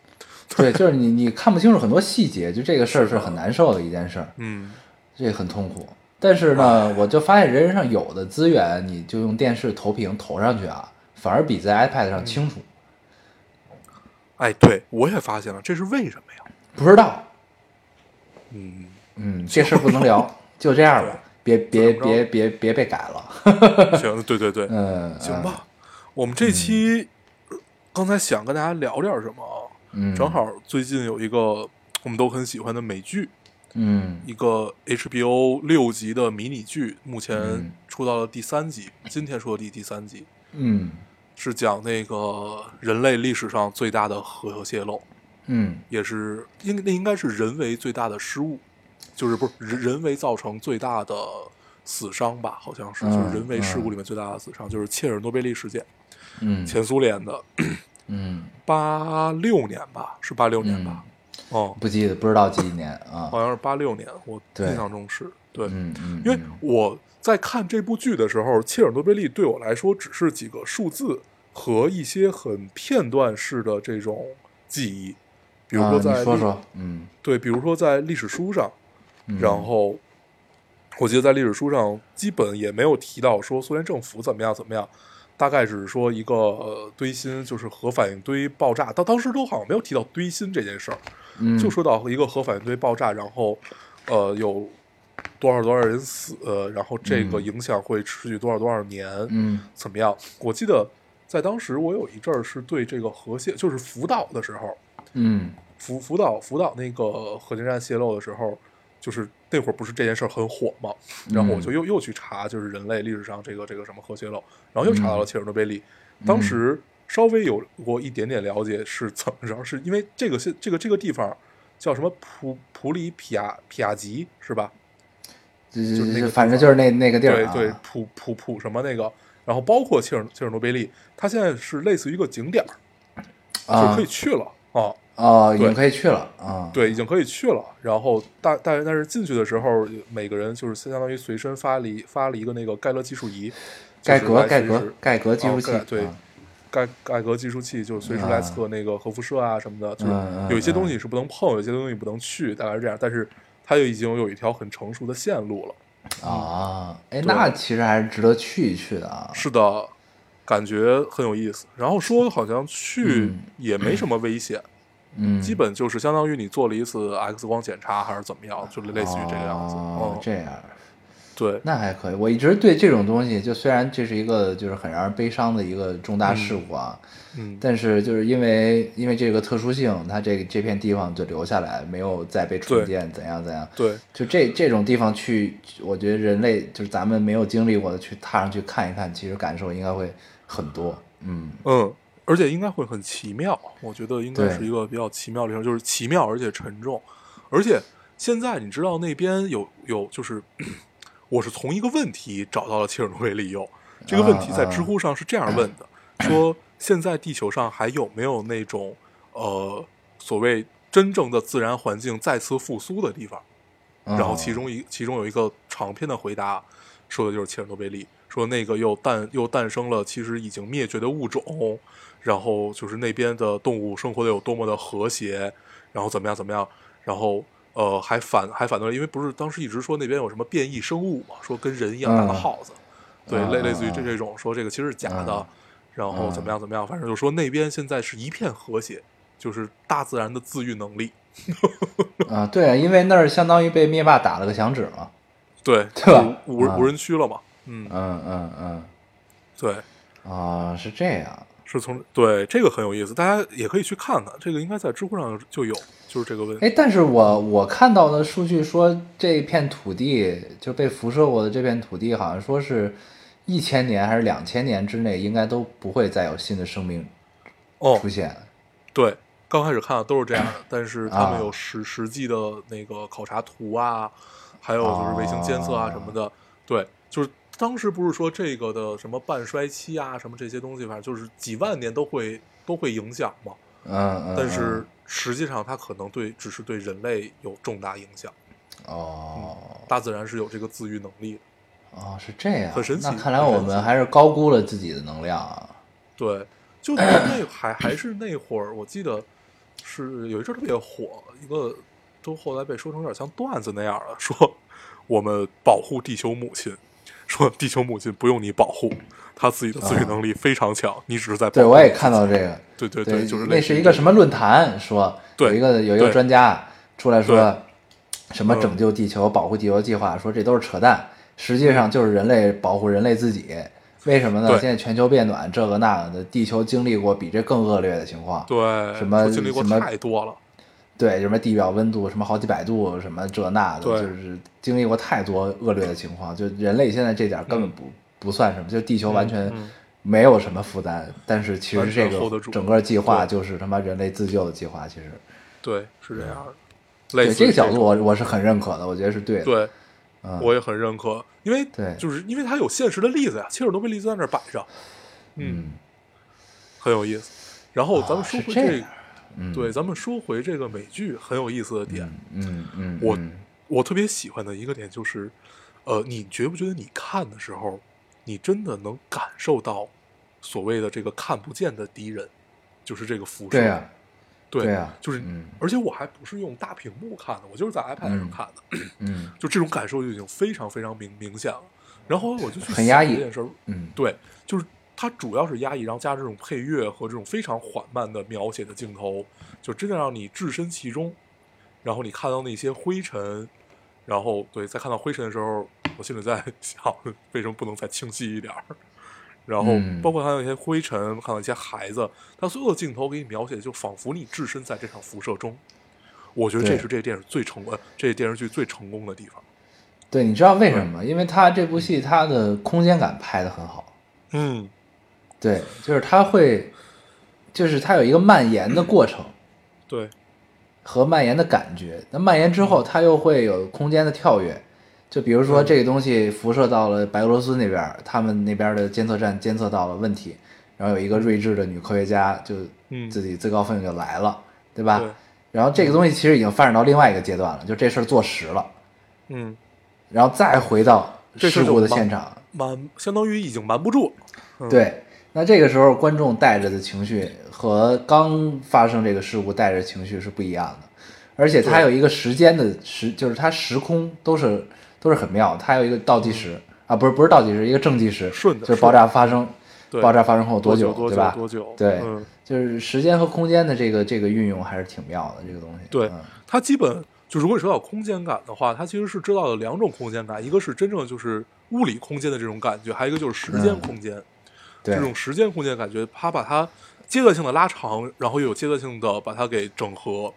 对，就是你你看不清楚很多细节，就这个事儿是很难受的一件事儿，嗯，这个很痛苦。但是呢，我就发现人人上有的资源，你就用电视投屏投上去啊，反而比在 iPad 上清楚。哎，对我也发现了，这是为什么呀？不知道，嗯，嗯，这事儿不能聊，就这样吧，别别别别别被改了。行，对对对，嗯，行吧。我们这期呃刚才想跟大家聊点什么啊？嗯，正，好最近有一个我们都很喜欢的美剧，嗯。一个 HBO 六集的迷你剧，目前嗯。出到了第三集，今天出的第第三集，嗯。是讲那个人类历史上最大的核泄漏，嗯。也是应那应该是人为最大的失误，就是不是人人为造成最大的死伤吧？好像是，嗯就是人为事故里面最大的死伤，就是切尔诺贝利事件，嗯。前苏联的。嗯，八六年吧，是八六年吧？哦，不记得不知道几几年啊。好像是八六年，我对。印象中是对，嗯嗯，因为嗯。我在看这部剧的时候，切尔诺贝利对我来说只是几个数字和一些很片段式的这种记忆，比如啊说在说说，嗯，对，比如说在历史书上，嗯。然后我记得在历史书上基本也没有提到说苏联政府怎么样怎么样，大概只是说一个呃堆芯就是核反应堆爆炸，到当时都好像没有提到堆芯这件事儿，嗯，就说到一个核反应堆爆炸，然后呃有多少多少人死，呃，然后这个影响会持续多少多少年，嗯。怎么样？我记得在当时我有一阵儿是对这个核泄，就是福岛的时候，嗯。福福岛福岛那个核电站泄漏的时候，就是那会儿不是这件事儿很火嘛，然后我就又又去查，就是人类历史上这个这个什么核泄漏，然后又查到了切尔诺贝利，当时稍微有过一点点了解是怎么着，是因为这个现这个这个地方叫什么普普里皮亚皮亚吉是吧？就就是那个反正就是那那个地儿啊，对对，普普普什么那个，然后包括切尔切尔诺贝利，它现在是类似于一个景点儿，就可以去了啊。啊，已经可以去了啊，对，已经可以去了。然后大但但是进去的时候，每个人就是相当于随身发了一发了一个那个盖勒计数仪，盖格盖格盖格计数器对啊盖盖革计数器，就是随时来测那个核辐射啊什么的。就是有一些东西是不能碰，有些东西不能去，大概是这样。但是它就已经有一条很成熟的线路了。啊，哎，那其实还是值得去一去的啊。是的，感觉很有意思。然后说好像去嗯也没什么危险，嗯，基本就是相当于你做了一次 X 光检查还是怎么样，就类似于这个样子。嗯，哦这样，对，那还可以。我一直对这种东西，就虽然这是一个就是很让人悲伤的一个重大事故啊，嗯，但是就是因为因为这个特殊性，它这个这片地方就留下来，没有再被重建，怎样怎样。对，就这这种地方去，我觉得人类就是咱们没有经历过的，去踏上去看一看，其实感受应该会很多。嗯嗯，而且应该会很奇妙，我觉得应该是一个比较奇妙的地方，就是奇妙而且沉重，而且现在你知道那边有有就是，我是从一个问题找到了切尔诺贝利铀，这个问题在啊知乎上是这样问的，说现在地球上还有没有那种呃所谓真正的自然环境再次复苏的地方？嗯，然后其中一其中有一个长篇的回答，说的就是切尔诺贝利，说那个又诞又诞生了其实已经灭绝的物种，然后就是那边的动物生活的有多么的和谐，然后怎么样怎么样，然后呃还反还反对，因为不是当时一直说那边有什么变异生物嘛，说跟人一样大的嗯。耗子，对，类类似于这嗯这种说这个其实是假的，嗯。然后怎么样怎么样，反正就说那边现在是一片和谐，就是大自然的自愈能力，啊，对啊，因为那儿相当于被灭霸打了个响指嘛。对，对吧无无人区了嘛，嗯，嗯嗯嗯，对。啊，是这样。是从对这个很有意思，大家也可以去看看，这个应该在知乎上就有，就是这个问题。哎，但是我我看到的数据说，这片土地就被辐射过的这片土地，好像说是一千年还是两千年之内，应该都不会再有新的生命哦出，现。对，刚开始看的都是这样的，但是他们啊有实实际的那个考察图啊，还有就是卫星监测啊什么的。对，就是当时不是说这个的什么半衰期啊，什么这些东西，反正就是几万年都会都会影响嘛。嗯嗯。但是实际上它可能对只是对人类有重大影响，嗯哦大自然是有这个自愈能力的。哦，是这样。很神奇那看来我们还是高估了自己的能量啊。对，就那那还 还是那会儿，我记得是有一阵特别火，一个都后来被说成有点像段子那样了，说我们保护地球母亲，说地球母亲不用你保护，她自己的自愈能力非常强，你只是在对，我也看到这个。对对对，就是那是一个什么论坛说，有一个有一个专家出来说什么嗯拯救地球、保护地球计划，说这都是扯淡，实际上就是人类保护人类自己。为什么呢？现在全球变暖，这个那个的，地球经历过比这更恶劣的情况。对什么经历过太多了，对，什么地表温度什么好几百度，什么这那的，就是经历过太多恶劣的情况。就人类现在这点根本不、不算什么，就地球完全嗯没有什么负担。但是其实这个整个计划就是他妈人类自救的计划。其实对，是这样的。类对似这个角度我，我是很认可的，我觉得是对的。对，嗯，我也很认可，因为对就是因为它有现实的例子呀，切尔诺贝利就在那儿摆着，嗯很有意思。然后咱们啊说回这样这个，嗯，对，咱们说回这个美剧很有意思的点，嗯嗯，我嗯我特别喜欢的一个点就是，呃，你觉不觉得你看的时候，你真的能感受到所谓的这个看不见的敌人，就是这个辐射？对呀、对对啊就是，嗯而且我还不是用大屏幕看的，我就是在 iPad 上嗯看的，嗯就这种感受就已经非常非常明明显了。然后我就去很压抑想这件事儿，嗯对，就是它主要是压抑，然后加这种配乐和这种非常缓慢的描写的镜头，就真的让你置身其中。然后你看到那些灰尘，然后对，在看到灰尘的时候，我心里在 想，为什么不能再清晰一点儿？然后嗯包括看到一些灰尘，看到一些孩子，他所有的镜头给你描写，就仿佛你置身在这场辐射中。我觉得这是这个电影最成功，呃这个电视剧最成功的地方。对，你知道为什么吗？因为它这部戏它的空间感拍的很好，嗯，对，就是它会，就是它有一个蔓延的过程对，和蔓延的感觉。那蔓延之后，它又会有空间的跳跃，就比如说嗯。这个东西辐射到了白俄罗斯那边，他们那边的监测站监测到了问题，然后有一个睿智的女科学家就嗯。自己自告奋勇就来了，对吧？对，然后这个东西其实已经发展到另外一个阶段了，就这事儿坐实了，嗯，然后再回到事故的现场，瞒相当于已经瞒不住对，那这个时候观众带着的情绪和刚发生这个事故带着情绪是不一样的，而且它有一个时间的时，就是它时空都是都是很妙，它有一个倒计时、啊，不是不是倒计时，一个正计时，嗯顺的就是爆炸发生，爆炸发生后，多久对吧？多久？对嗯，就是时间和空间的这个这个运用还是挺妙的，这个东西。对嗯它基本就如果你说到空间感的话，它其实是知道了两种空间感，一个是真正就是物理空间的这种感觉，还有一个就是时间嗯空间。对这种时间空间感觉，它把它阶段性的拉长，然后又有阶段性的把它给整合，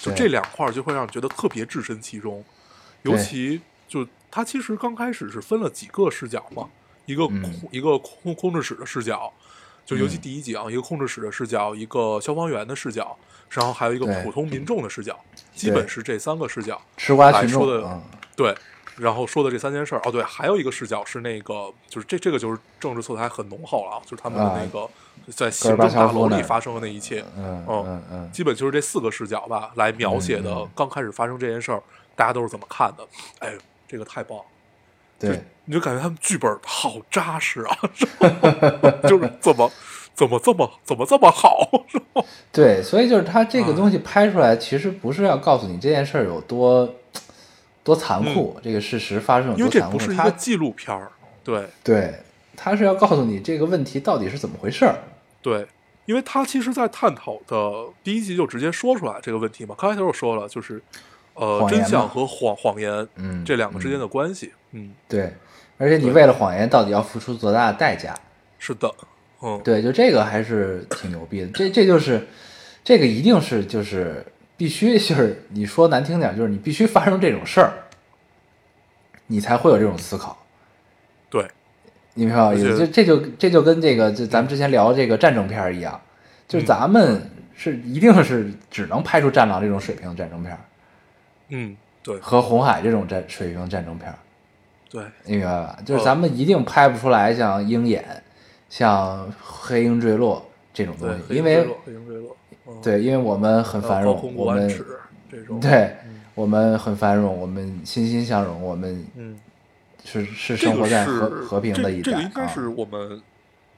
就这两块儿就会让你觉得特别置身其中。尤其就它其实刚开始是分了几个视角嘛，一个空、嗯一个控控制室的视角，就尤其嗯。第一集啊，一个控制室的视角，一个消防员的视角，然后还有一个普通民众的视角，基本是这三个视角。吃瓜群众来说的嗯。对，然后说的这三件事儿，哦，对，还有一个视角是那个，就是这这个就是政治色彩很浓厚了啊，就是他们的那个、在行政大楼里发生的那一切，嗯哦嗯嗯，基本就是这四个视角吧，来描写的刚开始发生这件事儿，大家都是怎么看的？哎，这个太棒了，对，你就感觉他们剧本好扎实啊，就是怎么怎么这么怎么这么好，是对，所以就是他这个啊东西拍出来，其实不是要告诉你这件事儿有多多残酷，这个事实发生因为多残酷。这不是一个纪录片儿，对对，他是要告诉你这个问题到底是怎么回事儿。对，因为他其实，在探讨的第一集就直接说出来这个问题嘛。刚开头我说了，就是呃，真相和谎谎言，嗯这两个之间的关系，嗯，对，而且你为了谎言到底要付出多大的代价？是的，嗯，对，就这个还是挺牛逼的。这这就是这个一定是就是必须就是你说难听点，就是你必须发生这种事儿，你才会有这种思考。对，你明白我意思？这这就这就跟这个就咱们之前聊这个战争片儿一样，就是咱们是一定是只能拍出《战狼》这种水平的战争片儿嗯，对和《红海》这种战水平战争片儿，对，你明白吧？就是呃咱们一定拍不出来像《鹰眼》、像《黑鹰坠落》这种东，西，因为对，因为我们很呃繁荣，我们对嗯我们很繁荣，我们欣欣向荣，我们嗯，是是生活在和和平的一代这，这个应该啊是我们。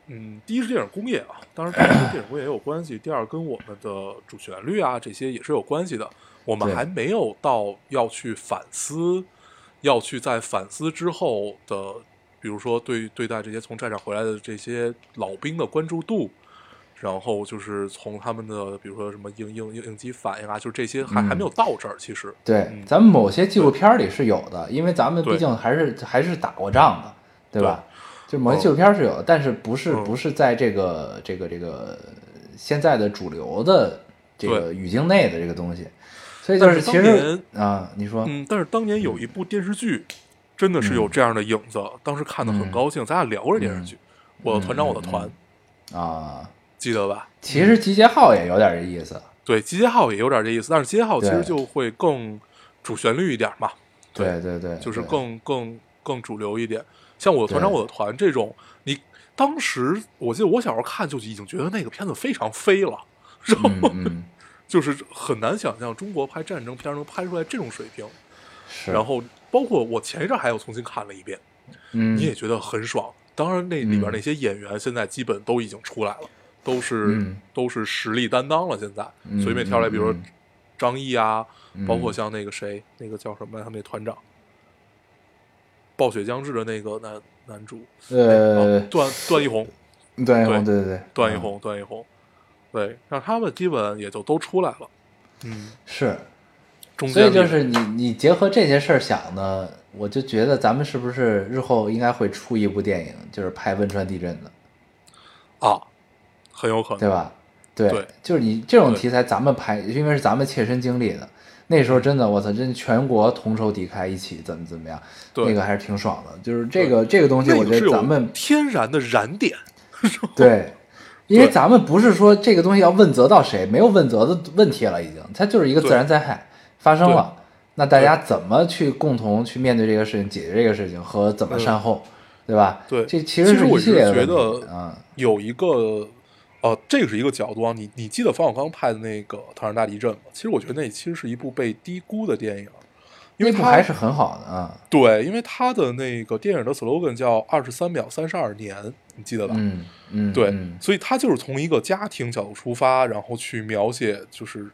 嗯，第一是电影工业啊，当然跟电影工业也有关系。第二跟我们的主旋律啊这些也是有关系的。我们还没有到要去反思，要去在反思之后的，比如说对对待这些从战场回来的这些老兵的关注度，然后就是从他们的比如说什么应应应应激反应啊，就这些还、还没有到这儿。其实，对嗯，咱们某些纪录片里是有的，因为咱们毕竟还是还是打过仗的，对吧？就某些纪录片是有的，但是不是嗯不是在这个这个这个现在的主流的这个语境内的这个东西，所以就但是其实啊，你说嗯，但是当年有一部电视剧，真的是有这样的影子，当时看的很高兴。咱俩聊过这电视剧，我的团长，我的团》啊，记得吧？其实集结号也有点这意思，对，集结号也有点这意思，但是集结号其实就会更主旋律一点嘛，对对对，就是更更更主流一点。像我的团长，我的团这种，你当时我记得我小时候看就已经觉得那个片子非常飞了，然后嗯嗯 就是很难想象中国拍战争片能拍出来这种水平。是，然后包括我前一阵还有重新看了一遍，嗯你也觉得很爽。当然，那里边嗯那些演员现在基本都已经出来了。都是、嗯。都是实力担当了。现在。嗯随便挑来，比如说张译啊，嗯。包括像那个谁，那个叫什么他们那团长，暴雪将至的那个男男主，呃啊，段段奕宏，段奕宏，对对对，嗯段奕宏，段奕宏，对，让他们基本也就都出来了。嗯，是，中间所以就是你你结合这些事儿想呢，我就觉得咱们是不是日后应该会出一部电影，就是拍汶川地震的，啊，很有可能，对吧？对，对就是你这种题材，咱们拍，因为是咱们切身经历的。那时候真的，我操，真全国同仇敌忾，一起怎么怎么样，那个还是挺爽的。就是这个这个东西，我觉得咱们天然的燃点。对，因为咱们不是说这个东西要问责到谁，没有问责的问题了，已经，它就是一个自然灾害发生了。那大家怎么去共同去面对这个事情，解决这个事情和怎么善后，对吧？对这其实是一系列的问觉得题啊。有一个，呃，这个是一个角度啊。你你记得冯小刚拍的那个《唐山大地震》吗？其实我觉得那其实是一部被低估的电影，因为它还是很好的啊。对，因为他的那个电影的 slogan 叫“二十三秒三十二年”，你记得吧？嗯嗯，对，嗯所以他就是从一个家庭角度出发，然后去描写，就是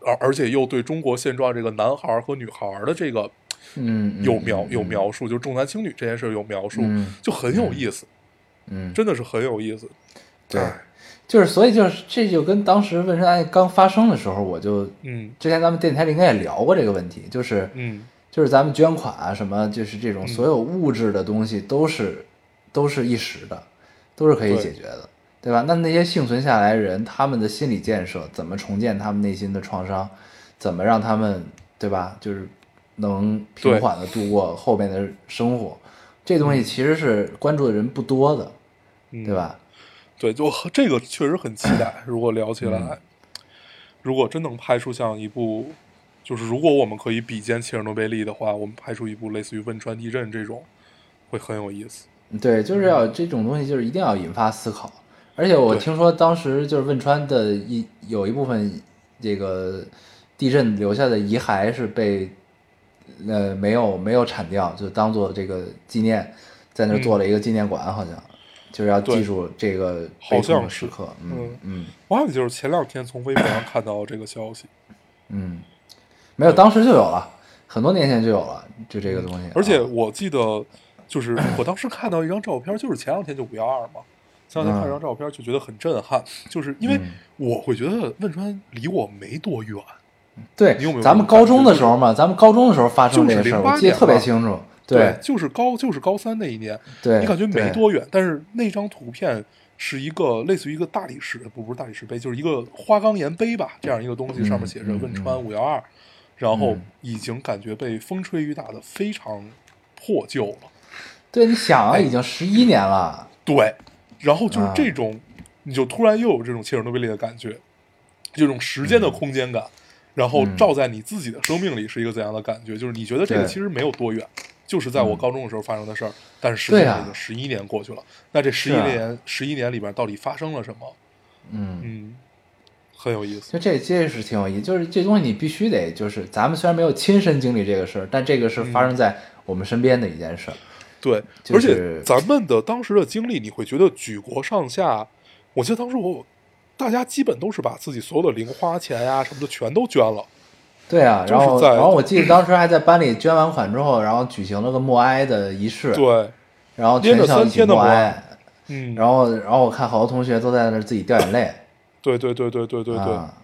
而而且又对中国现状这个男孩和女孩的这个嗯嗯有描嗯有描述，就是重男轻女这件事有描述，嗯就很有意思，嗯，真的是很有意思。对哎，就是所以就是这就跟当时汶川案刚发生的时候，我就嗯之前咱们电台里应该也聊过这个问题，就是嗯，就是咱们捐款啊什么，就是这种嗯所有物质的东西都是都是一时的，都是可以解决的，对吧？那那些幸存下来的人，他们的心理建设，怎么重建他们内心的创伤，怎么让他们，对吧？就是能平缓的度过后面的生活，这东西其实是关注的人不多的，嗯对？吧？对，就这个确实很期待。如果聊起来，嗯如果真能拍出像一部，就是如果我们可以比肩切尔诺贝利的话，我们拍出一部类似于汶川地震这种，会很有意思。对，就是要这种东西，就是一定要引发思考。而且我听说当时就是汶川的一有一部分这个地震留下的遗骸是被呃没有没有铲掉，就当做这个纪念，在那儿嗯做了一个纪念馆，好像就是要记住这个好悲痛像时刻。嗯嗯嗯我好像就是前两天从微博上看到这个消息，嗯，没有，当时就有了，很多年前就有了，就这个东西。而且啊我记得，就是 我当时看到一张照片，就是前两天就五幺二嘛，前两天看这张照片就觉得很震撼，就是因为嗯我会觉得汶川离我没多远，对咱们高中的时候嘛，咱们高中的时候发生这个事儿，我记得特别清楚。对，就是高就是高三那一年，对，你感觉没多远，但是那张图片是一个类似于一个大理石，不不是大理石碑，就是一个花岗岩碑吧，这样一个东西，嗯上面写着嗯汶川五幺二，然后嗯。已经感觉被风吹雨打的非常破旧了。对，你想啊，哎已经十一年了，对，然后就是啊。这种，你就突然又有这种切尔诺贝利的感觉，这种时间的空间感，然后嗯。照在你自己的生命里是一个怎样的感觉？就是你觉得这个其实没有多远，就是在我嗯高中的时候发生的事儿，但是实际上已经十一年过去了。那这十一年，十一年里边到底发生了什么？嗯，嗯，很有意思。就这这是挺有意思，就是这东西你必须得，就是咱们虽然没有亲身经历这个事儿，但这个是发生在我们身边的一件事儿。对，就而且咱们的当时的经历，你会觉得举国上下，我记得当时我大家基本都是把自己所有的零花钱呀、什么的全都捐了。对啊，然后然后我记得当时还在班里捐完款之后，然后举行了个默哀的仪式，对，然后全校一起三天的默默哀哀，嗯，然后然后我看好多同学都在那自己掉眼泪，对对对对对对对，啊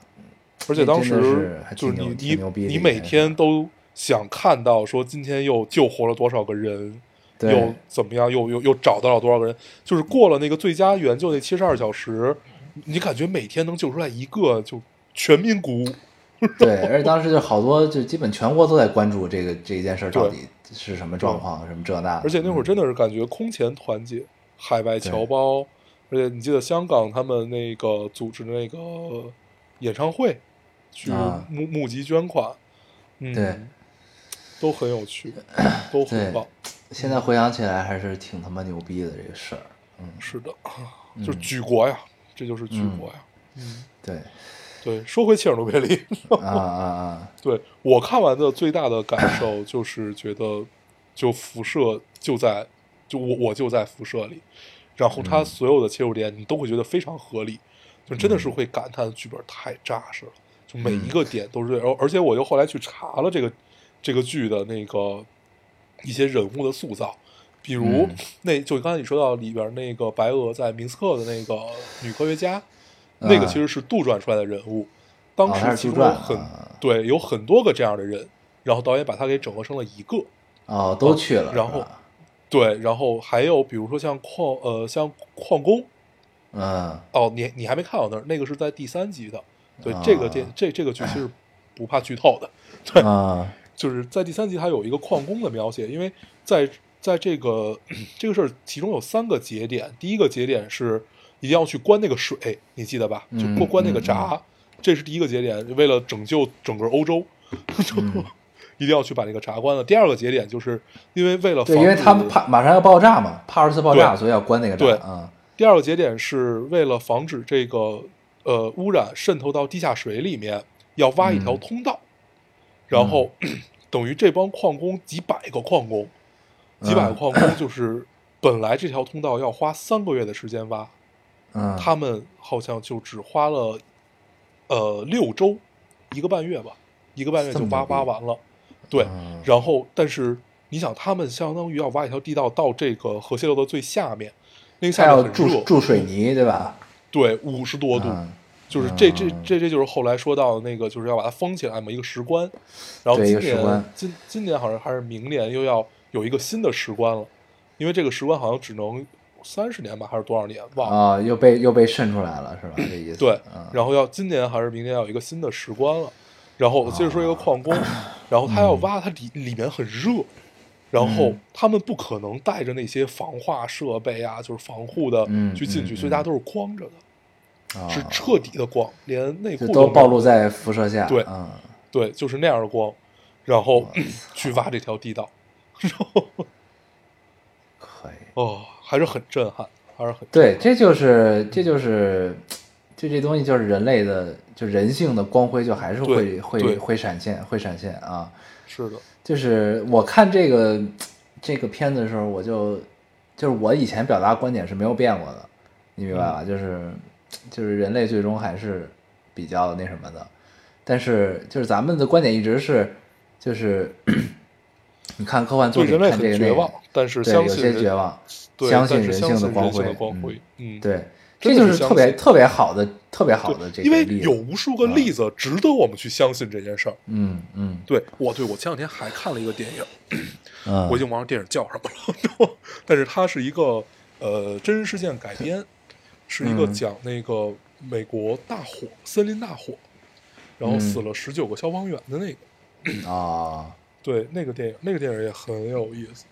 而且当时就是你你你每天都想看到说今天又救活了多少个人，对又怎么样，又又又找到了多少个人，就是过了那个最佳援救那七十二小时，你感觉每天能救出来一个，就全民鼓舞。对，而且当时就好多，就基本全国都在关注这个这一件事到底是什么状况，什么这那的。而且那会儿嗯真的是感觉空前团结，海外侨胞，而且你记得香港他们那个组织的那个演唱会，去啊募募集捐款，嗯，对，都很有趣，都很棒。现在回想起来还是挺他妈牛逼的这个事儿。嗯，是的，就是举国呀，这就是举国呀。嗯对，对，说回切尔诺贝利，啊啊啊，对我看完的最大的感受 就是觉得，就辐射就在，就我我就在辐射里，然后它所有的切入点你都会觉得非常合理，就真的是会感叹剧本太扎实了，就每一个点都是对。而而且我又后来去查了这个这个剧的那个一些人物的塑造，比如、嗯。那就刚才你说到里边那个白俄在明斯克的那个女科学家，那个嗯其实是杜撰出来的人物。当时其中有很、啊对有很多个这样的人，然后导演把他给整合成了一个。哦，都去了，然后对，然后还有比如说像矿呃像矿工嗯哦，你你还没看到那儿，那个是在第三集的。对，啊这个电这这个剧其实不怕剧透的，对，啊就是在第三集它有一个矿工的描写，因为在在这个 这个事儿其中有三个节点，第一个节点是一定要去关那个水，你记得吧？就嗯过关那个嗯闸，这是第一个节点，为了拯救整个欧洲，一定要去把那个闸关了。第二个节点就是因为为了对，防止因为他们怕马上要爆炸嘛，怕二次爆炸，所以要关那个对闸啊。第二个节点是为了防止这个呃污染渗透到地下水里面，要挖一条嗯。通道，然后、等于这帮矿工几百个矿工，几百个嗯。矿工就是本来这条通道要花三个月的时间挖，嗯，他们好像就只花了呃六周，一个半月吧，一个半月就挖挖完了，对，嗯。然后但是你想，他们相当于要挖一条地道到这个核泄漏的最下面，那个下面很热，注注水泥，对吧？对，五十多度，嗯。就是这这嗯这这就是后来说到的那个，就是要把它封起来嘛，一个石棺。然后今年今今年好像还是明年又要有一个新的石棺了，因为这个石棺好像只能三十年吧，还是多少年忘了。啊，又被又被渗出来了，是吧？这意思。对嗯，然后要今年还是明年要有一个新的石棺了。然后我接着说一个矿工，然后他嗯要挖，它里里面很热，然后他们不可能带着那些防化设备啊，就是防护的嗯去进去，嗯所以大家都是光着的。啊是彻底的光，连内裤就都暴露在辐射下。对嗯，对，就是那样的光，然后去挖这条地道，然后可以。哦，还是很震撼，还是很对，这就是这就是，就这东西就是人类的，就人性的光辉，就还是会会会闪现，会闪现啊。是的，就是我看这个这个片子的时候，我就就是我以前表达观点是没有变过的，你明白吧？就是就是人类最终还是比较那什么的，但是就是咱们的观点一直是就是你看科幻作品对人类看这个绝望，但是相信绝望，对相信是人性的光辉，的光辉，嗯，嗯，对，这就是特别特别好的特别好的这个因为有无数个例子值得我们去相信这件事儿。嗯嗯对，我对我前两天还看了一个电影，嗯，我已经忘了电影叫什么了，但是它是一个呃真实事件改编，是一个嗯讲那个美国大火，森林大火，然后嗯死了十九个消防员的那个。啊对，那个电影，那个电影也很有意思，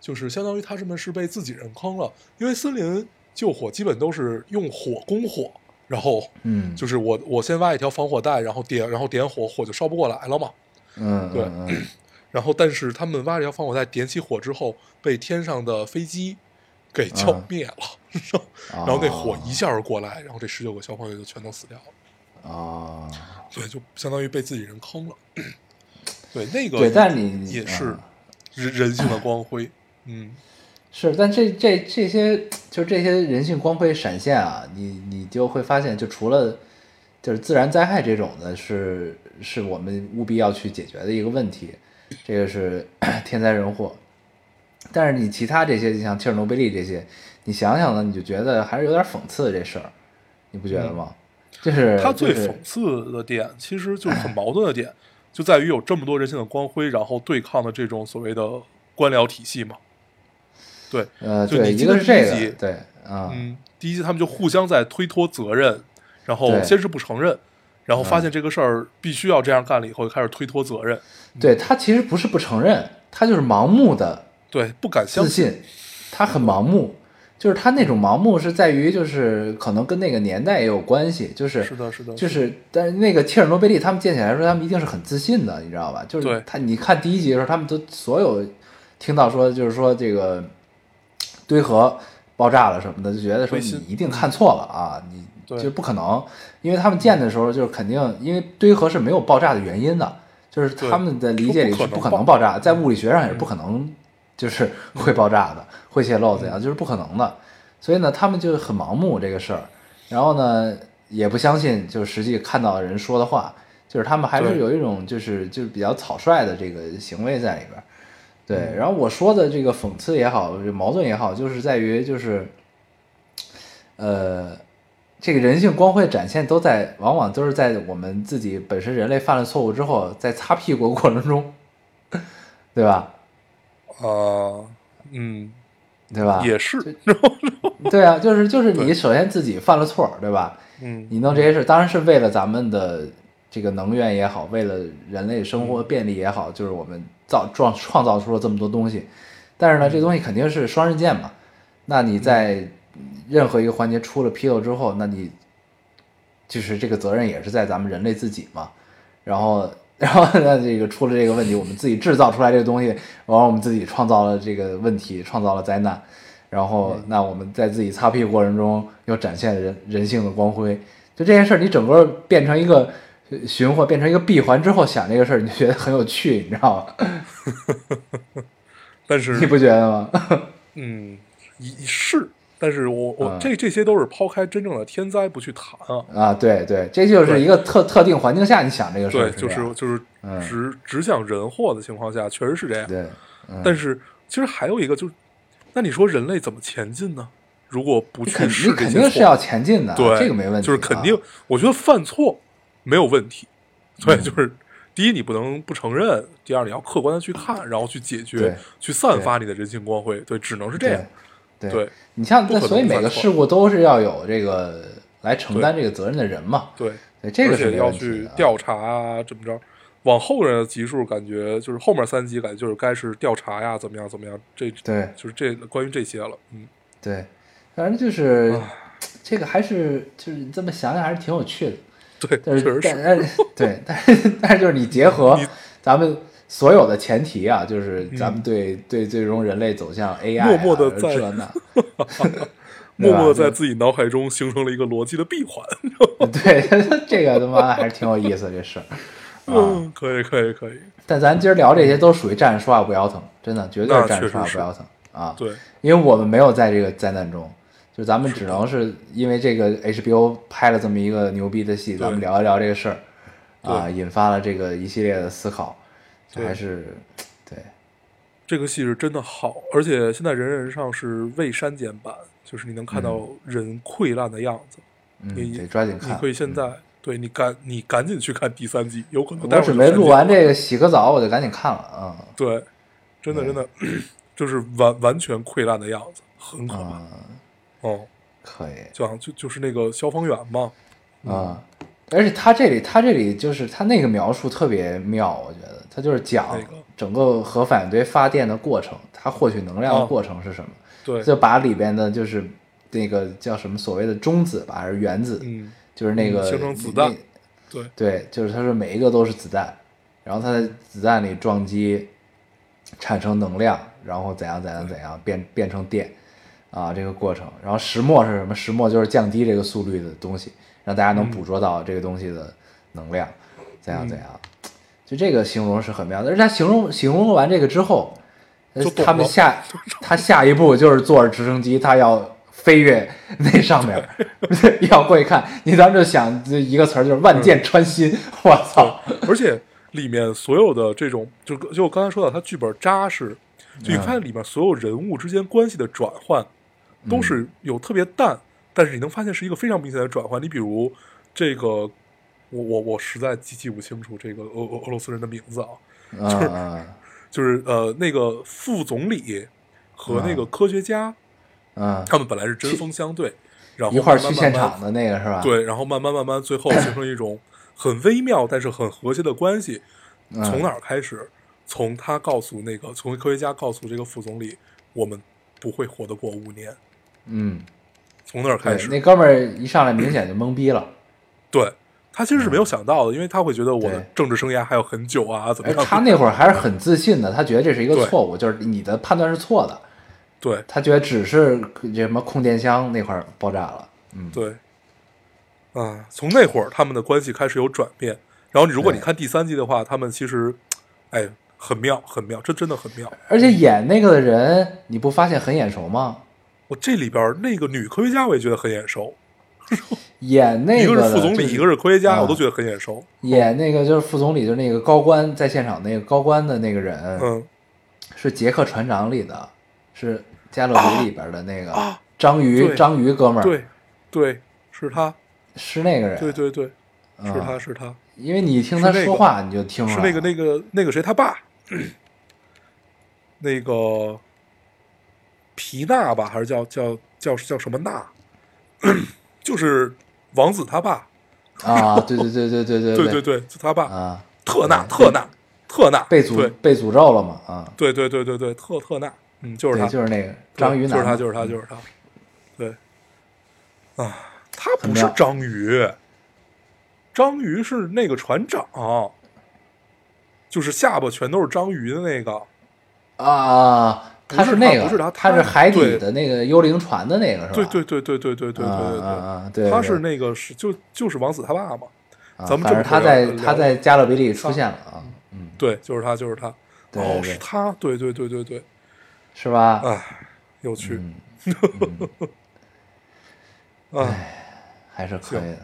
就是相当于他们是被自己人坑了，因为森林救火基本都是用火攻火，然后嗯就是我我先挖一条防火带，然后点然后点火，火就烧不过来了嘛。嗯对 然后但是他们挖这条防火带点起火之后，被天上的飞机给浇嗯灭了，然后那火哦一下过来，然后这十九个消防员就全都死掉了，啊，对，就相当于被自己人坑了。对，那个对，但你也是啊人人性的光辉，嗯。是，但这这这些就这些人性光辉闪现啊，你你就会发现，就除了就是自然灾害这种的是是我们务必要去解决的一个问题，这个是 天灾人祸。但是你其他这些，就像切尔诺贝利这些，你想想呢，你就觉得还是有点讽刺这事儿，你不觉得吗？就是他最讽刺的点，其实就是很矛盾的点，就在于有这么多人性的光辉，然后对抗的这种所谓的官僚体系嘛。对，呃，就你记得个是这一集，对，啊，嗯，第一集他们就互相在推脱责任，然后先是不承认，然后发现这个事儿必须要这样干了以后，就开始推脱责任，对他其实不是不承认，他就是盲目的对，不敢相自信，他很盲目，就是他那种盲目是在于，就是可能跟那个年代也有关系，就是是的，是的，就是，但是那个切尔诺贝利他们建起来的时候，他们一定是很自信的，你知道吧？就是他，你看第一集的时候，他们都所有听到说，就是说这个堆核爆炸了什么的，就觉得说你一定看错了啊，你对就不可能，因为他们建的时候就是肯定，因为堆核是没有爆炸的原因的，就是他们的理解里是不可能爆炸，在物理学上也是不可能，就是会爆炸的，会泄漏怎样，就是不可能的。所以呢，他们就很盲目这个事儿。然后呢，也不相信就是实际看到的人说的话，就是他们还是有一种就是就是比较草率的这个行为在里边儿。对，嗯然后我说的这个讽刺也好，这矛盾也好，就是在于就是，呃，这个人性光辉展现都在，往往都是在我们自己本身人类犯了错误之后，在擦屁股过程中，对吧？啊，嗯，对吧？也是，对啊，就是就是你首先自己犯了错，对吧？嗯你弄这些事，当然是为了咱们的这个能源也好，为了人类生活便利也好，就是我们造创创造出了这么多东西。但是呢，这东西肯定是双刃剑嘛。那你在任何一个环节出了纰漏之后，那你就是这个责任也是在咱们人类自己嘛。然后，然后呢这个出了这个问题，我们自己制造出来这个东西，然后我们自己创造了这个问题，创造了灾难。然后，那我们在自己擦屁股过程中，又展现人人性的光辉。就这件事儿，你整个变成一个呃循环，变成一个闭环之后，想这个事儿，你就觉得很有趣，你知道吗？但是 你不觉得吗？嗯，一是，但是我我嗯这这些都是抛开真正的天灾不去谈啊，啊，对对，这就是一个特特定环境下你想这个事儿对，就是就是嗯只只想人祸的情况下，确实是这样。对，嗯但是其实还有一个就是，那你说人类怎么前进呢？如果不去试这些错肯定是要前进的，对这个没问题，就是肯定啊，我觉得犯错没有问题。对，嗯就是第一你不能不承认，第二你要客观的去看，然后去解决，去散发你的人性光辉。对，只能是这样。对对你像那，所以每个事故都是要有这个来承担这个责任的人嘛，对，对，这个是要。去调查啊，怎么着？往后人的集数感觉就是后面三集感觉就是该是调查呀，怎么样怎么样？这对就是这关于这些了。嗯，对，反正就是这个还是就是你这么想想还是挺有趣的。对，但是确实是对，但是但是就是你结合咱们所有的前提啊，就是嗯。咱们对对最终人类走向 AI，啊默默的在这那，默默在自己脑海中形成了一个逻辑的闭环。对这个他妈还是挺有意思这事。嗯，可以，可以，可以。但咱今儿聊这些都属于站着说话不腰疼，真的绝对是站着说话不腰疼啊。对，因为我们没有在这个灾难中，就咱们只能是因为这个 HBO 拍了这么一个牛逼的戏，咱们聊一聊这个事儿啊，引发了这个一系列的思考，还是对这个戏是真的好，而且现在人人上是未删减版，就是你能看到人溃烂的样子。嗯，你得抓紧你看。可以现在、对你赶你赶紧去看第三季，有可能我准备录完这个，洗个澡，我就赶紧看了啊。对，真的真的就是完完全溃烂的样子，很可怕。啊，哦，可以就好像就就是那个消防员嘛，啊，而且他这里他这里就是他那个描述特别妙，我觉得他就是讲整个核反应堆发电的过程，它获取能量的哦过程是什么。对，就把里边的就是那个叫什么所谓的中子吧，还是原子，嗯，就是那个嗯形成子弹对，对，就是它说每一个都是子弹，然后它在子弹里撞击，产生能量，然后怎样怎样怎样变变成电，啊，这个过程。然后石墨是什么？石墨就是降低这个速率的东西，让大家能捕捉到这个东西的能量，怎样怎样。就这个形容是很妙的，而且他形容形容完这个之后，他们下 他下一步就是坐着直升机，他要飞越那上面，要过去看。你当时就想一个词儿就是万箭穿心，我操！而且里面所有的这种，就就我刚才说到，他剧本扎实，就你看里面所有人物之间关系的转换，都是有特别淡，但是你能发现是一个非常明显的转换。你比如这个，我我我实在记记不清楚这个俄俄俄罗斯人的名字啊，嗯嗯就是 呃那个副总理和那个科学家，嗯，他们本来是针锋相对，然后一块儿去现场的那个是吧？，对，然后慢慢慢慢，最后形成一种 很微妙但是很和谐的关系。嗯从哪儿开始？从他告诉那个，从科学家告诉这个副总理，我们不会活得过五年。嗯，从那儿开始，那哥们儿一上来明显就懵逼了，对他其实是没有想到的，因为他会觉得我的政治生涯还有很久啊，怎么而样？他那会儿还是很自信的，他觉得这是一个错误，就是你的判断是错的，对他觉得只是什么控电箱那块儿爆炸了，嗯，对，啊，从那会儿他们的关系开始有转变。然后如果你看第三季的话，他们其实，哎，很妙，很妙，这真的很妙。而且演那个的人，你不发现很眼熟吗？我这里边那个女科学家我也觉得很眼熟，演那个一个是副总理，一个是科学家，啊我都觉得很眼熟。演那个就是副总理，就是那个高官在现场那个高官的那个人，嗯，是《杰克船长》里的，是《加勒比》里边的那个啊 章鱼，章鱼哥们儿，对，对，是他，是那个人，对对对，嗯是他是他，因为你听他说话，你就听出来是那个那个那个谁他爸，那个皮纳吧，还是叫叫叫叫什么纳？就是王子他爸，啊，对对对对对对对。对对，就他爸，啊，特纳特纳特纳，被诅对。被诅咒了嘛啊，对对对对对特特纳，嗯，就是他，就是那个章鱼男，就是他，就是他，就是他，对，啊，他不是章鱼，章鱼是那个船长，就是下巴全都是章鱼的那个，啊，不是那个，他不是他他是海底的那个幽灵船的那个是吧？对对对对对对对对啊对对对他是那个是就就是王子他爸嘛，们这么反正他在他在加勒比里出现了啊，嗯，对，就是他就是他，哦是他，对对对对对，是吧？哎，有趣，嗯。哎，还是可以的，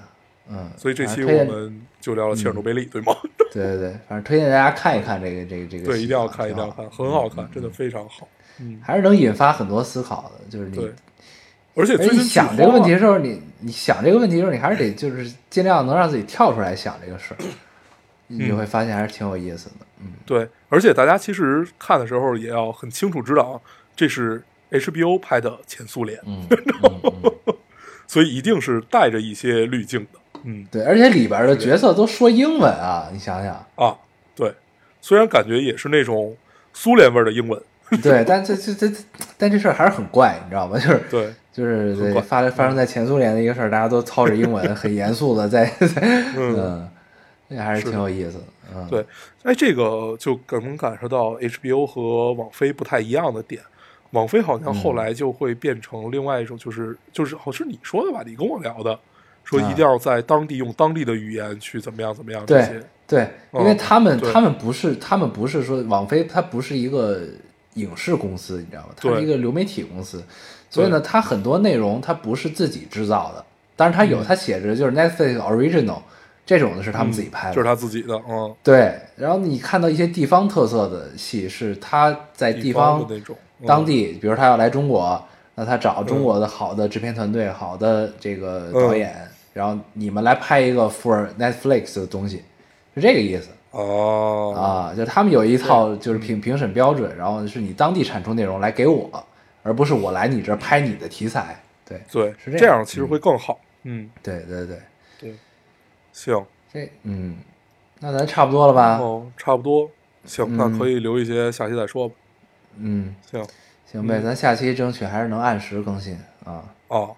嗯，所以这期我们就聊了切尔诺贝利，对吗？对对对，反正推荐大家看一看这个这个这个对，一定要看，一定要看，很好看，真的非常好。嗯，还是能引发很多思考的，就是你，而且你想这个问题的时候，你你想这个问题的时候，你还是得就是尽量能让自己跳出来想这个事儿，你就会发现还是挺有意思的。嗯，对，而且大家其实看的时候也要很清楚知道，啊这是 HBO 拍的前苏联，嗯 嗯嗯，所以一定是带着一些滤镜的。嗯。对，而且里边的角色都说英文啊，你想想，啊，对，虽然感觉也是那种苏联味儿的英文，对，但这这这但这事儿还是很怪，你知道吗？就是对，就是对发发生在前苏联的一个事儿，大家都操着英文，很严肃的在，在嗯，那，还是挺有意思的。嗯，对，哎，这个就能感受到 HBO 和网飞不太一样的点。网飞好像嗯后来就会变成另外一种，就是就是好像是你说的吧，你跟我聊的，说啊一定要在当地用当地的语言去怎么样怎么样这对些。对，因为嗯他们、对他们不是他们不是说网飞，它不是一个影视公司，你知道吧？它是一个流媒体公司，所以呢，它很多内容它不是自己制造的，但是它有，它写着就是 Netflix original 这种的是他们自己拍的，嗯就是他自己的，嗯，对。然后你看到一些地方特色的戏，是他在地方当地，比如他要来中国，那他找中国的好的制片团队、好的这个导演，然后你们来拍一个 for Netflix 的东西，是这个意思哦，啊。就他们有一套就是评评审标准，然后是你当地产出内容来给我，而不是我来你这儿拍你的题材。对对，是这样这样其实会更好。嗯，对对对，对，行，这嗯，那咱差不多了吧？哦，差不多，行，那嗯可以留一些下期再说吧。嗯，行，行呗，嗯咱下期争取还是能按时更新啊。哦，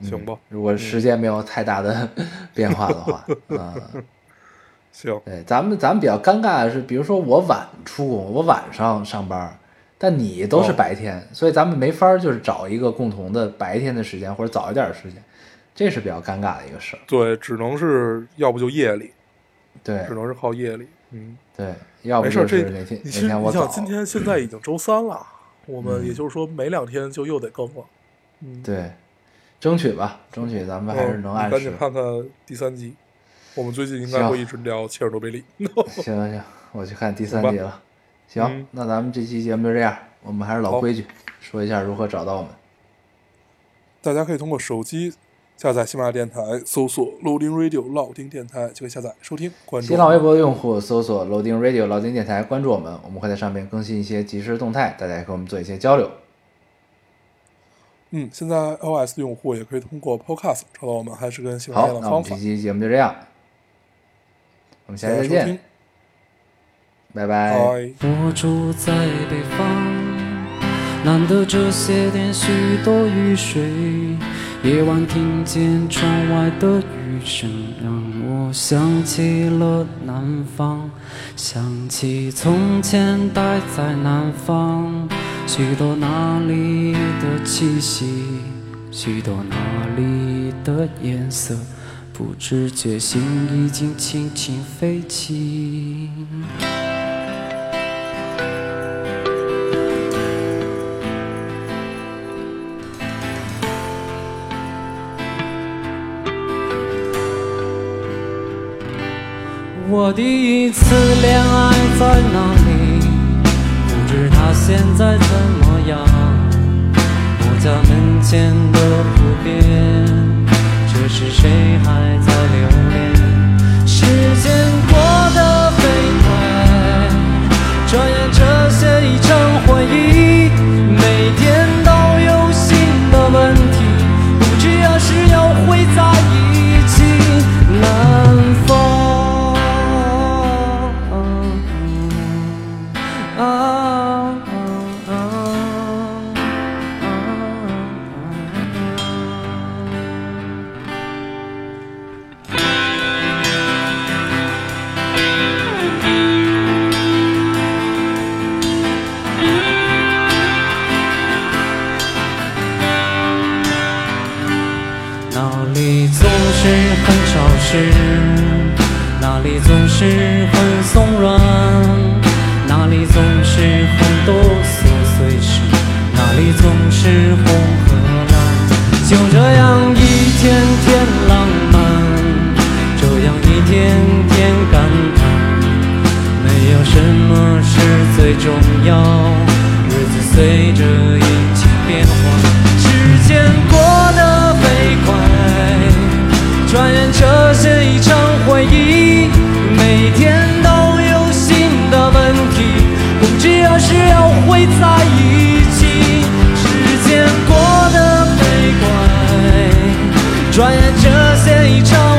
嗯行吧，如果时间没有太大的 变化的话，啊。行，对，咱们咱们比较尴尬的是，比如说我晚出工，我晚上上班，但你都是哦白天，所以咱们没法就是找一个共同的白天的时间或者早一点的时间，这是比较尴尬的一个事儿。对，只能是要不就夜里，对只能是靠夜里。嗯，对，要不就是哪天哪天我早。今天现在已经周三了，我们嗯也就是说没两天就又得更了。嗯，对，争取吧，争取咱们还是嗯能按时你赶紧。看看第三集。我们最近应该会一直聊切尔诺贝利。行行行，我去看第三集了。行，嗯那咱们这期节目就这样，我们还是老规矩，说一下如何找到我们。大家可以通过手机下载喜马拉雅电台，搜索 Loading Radio 老丁电台就可以下载收听关注。新浪微博的用户搜索 Loading Radio 老丁电台，关注我们，我们会在上面更新一些即时动态，大家也跟我们做一些交流。嗯，现在 iOS 用户也可以通过 Podcast 找到我们，还是跟喜马拉雅，的方法那我们这。期节目就这样，我们下期再见拜。拜。我住在北方，难得这些天许多雨水。夜晚听见窗外的雨声，让我想起了南方，想起从前待在南方，许多那里的气息，许多那里的颜色，不知觉心已经轻轻飞起。我第一次恋爱在哪里？不知他现在怎么样？我家门前的湖边。是谁还在留恋时间过得飞快转眼这些已成回忆是很松软，哪里总是很多琐碎事，哪里总是红和蓝，就这样一天天浪漫，这样一天天感叹，没有什么是最重要的，日子随着一起变化，时间过得飞快，转眼这些已成回忆。每天都有新的问题，不知何时又会在一起，时间过得飞快，转眼这些已成。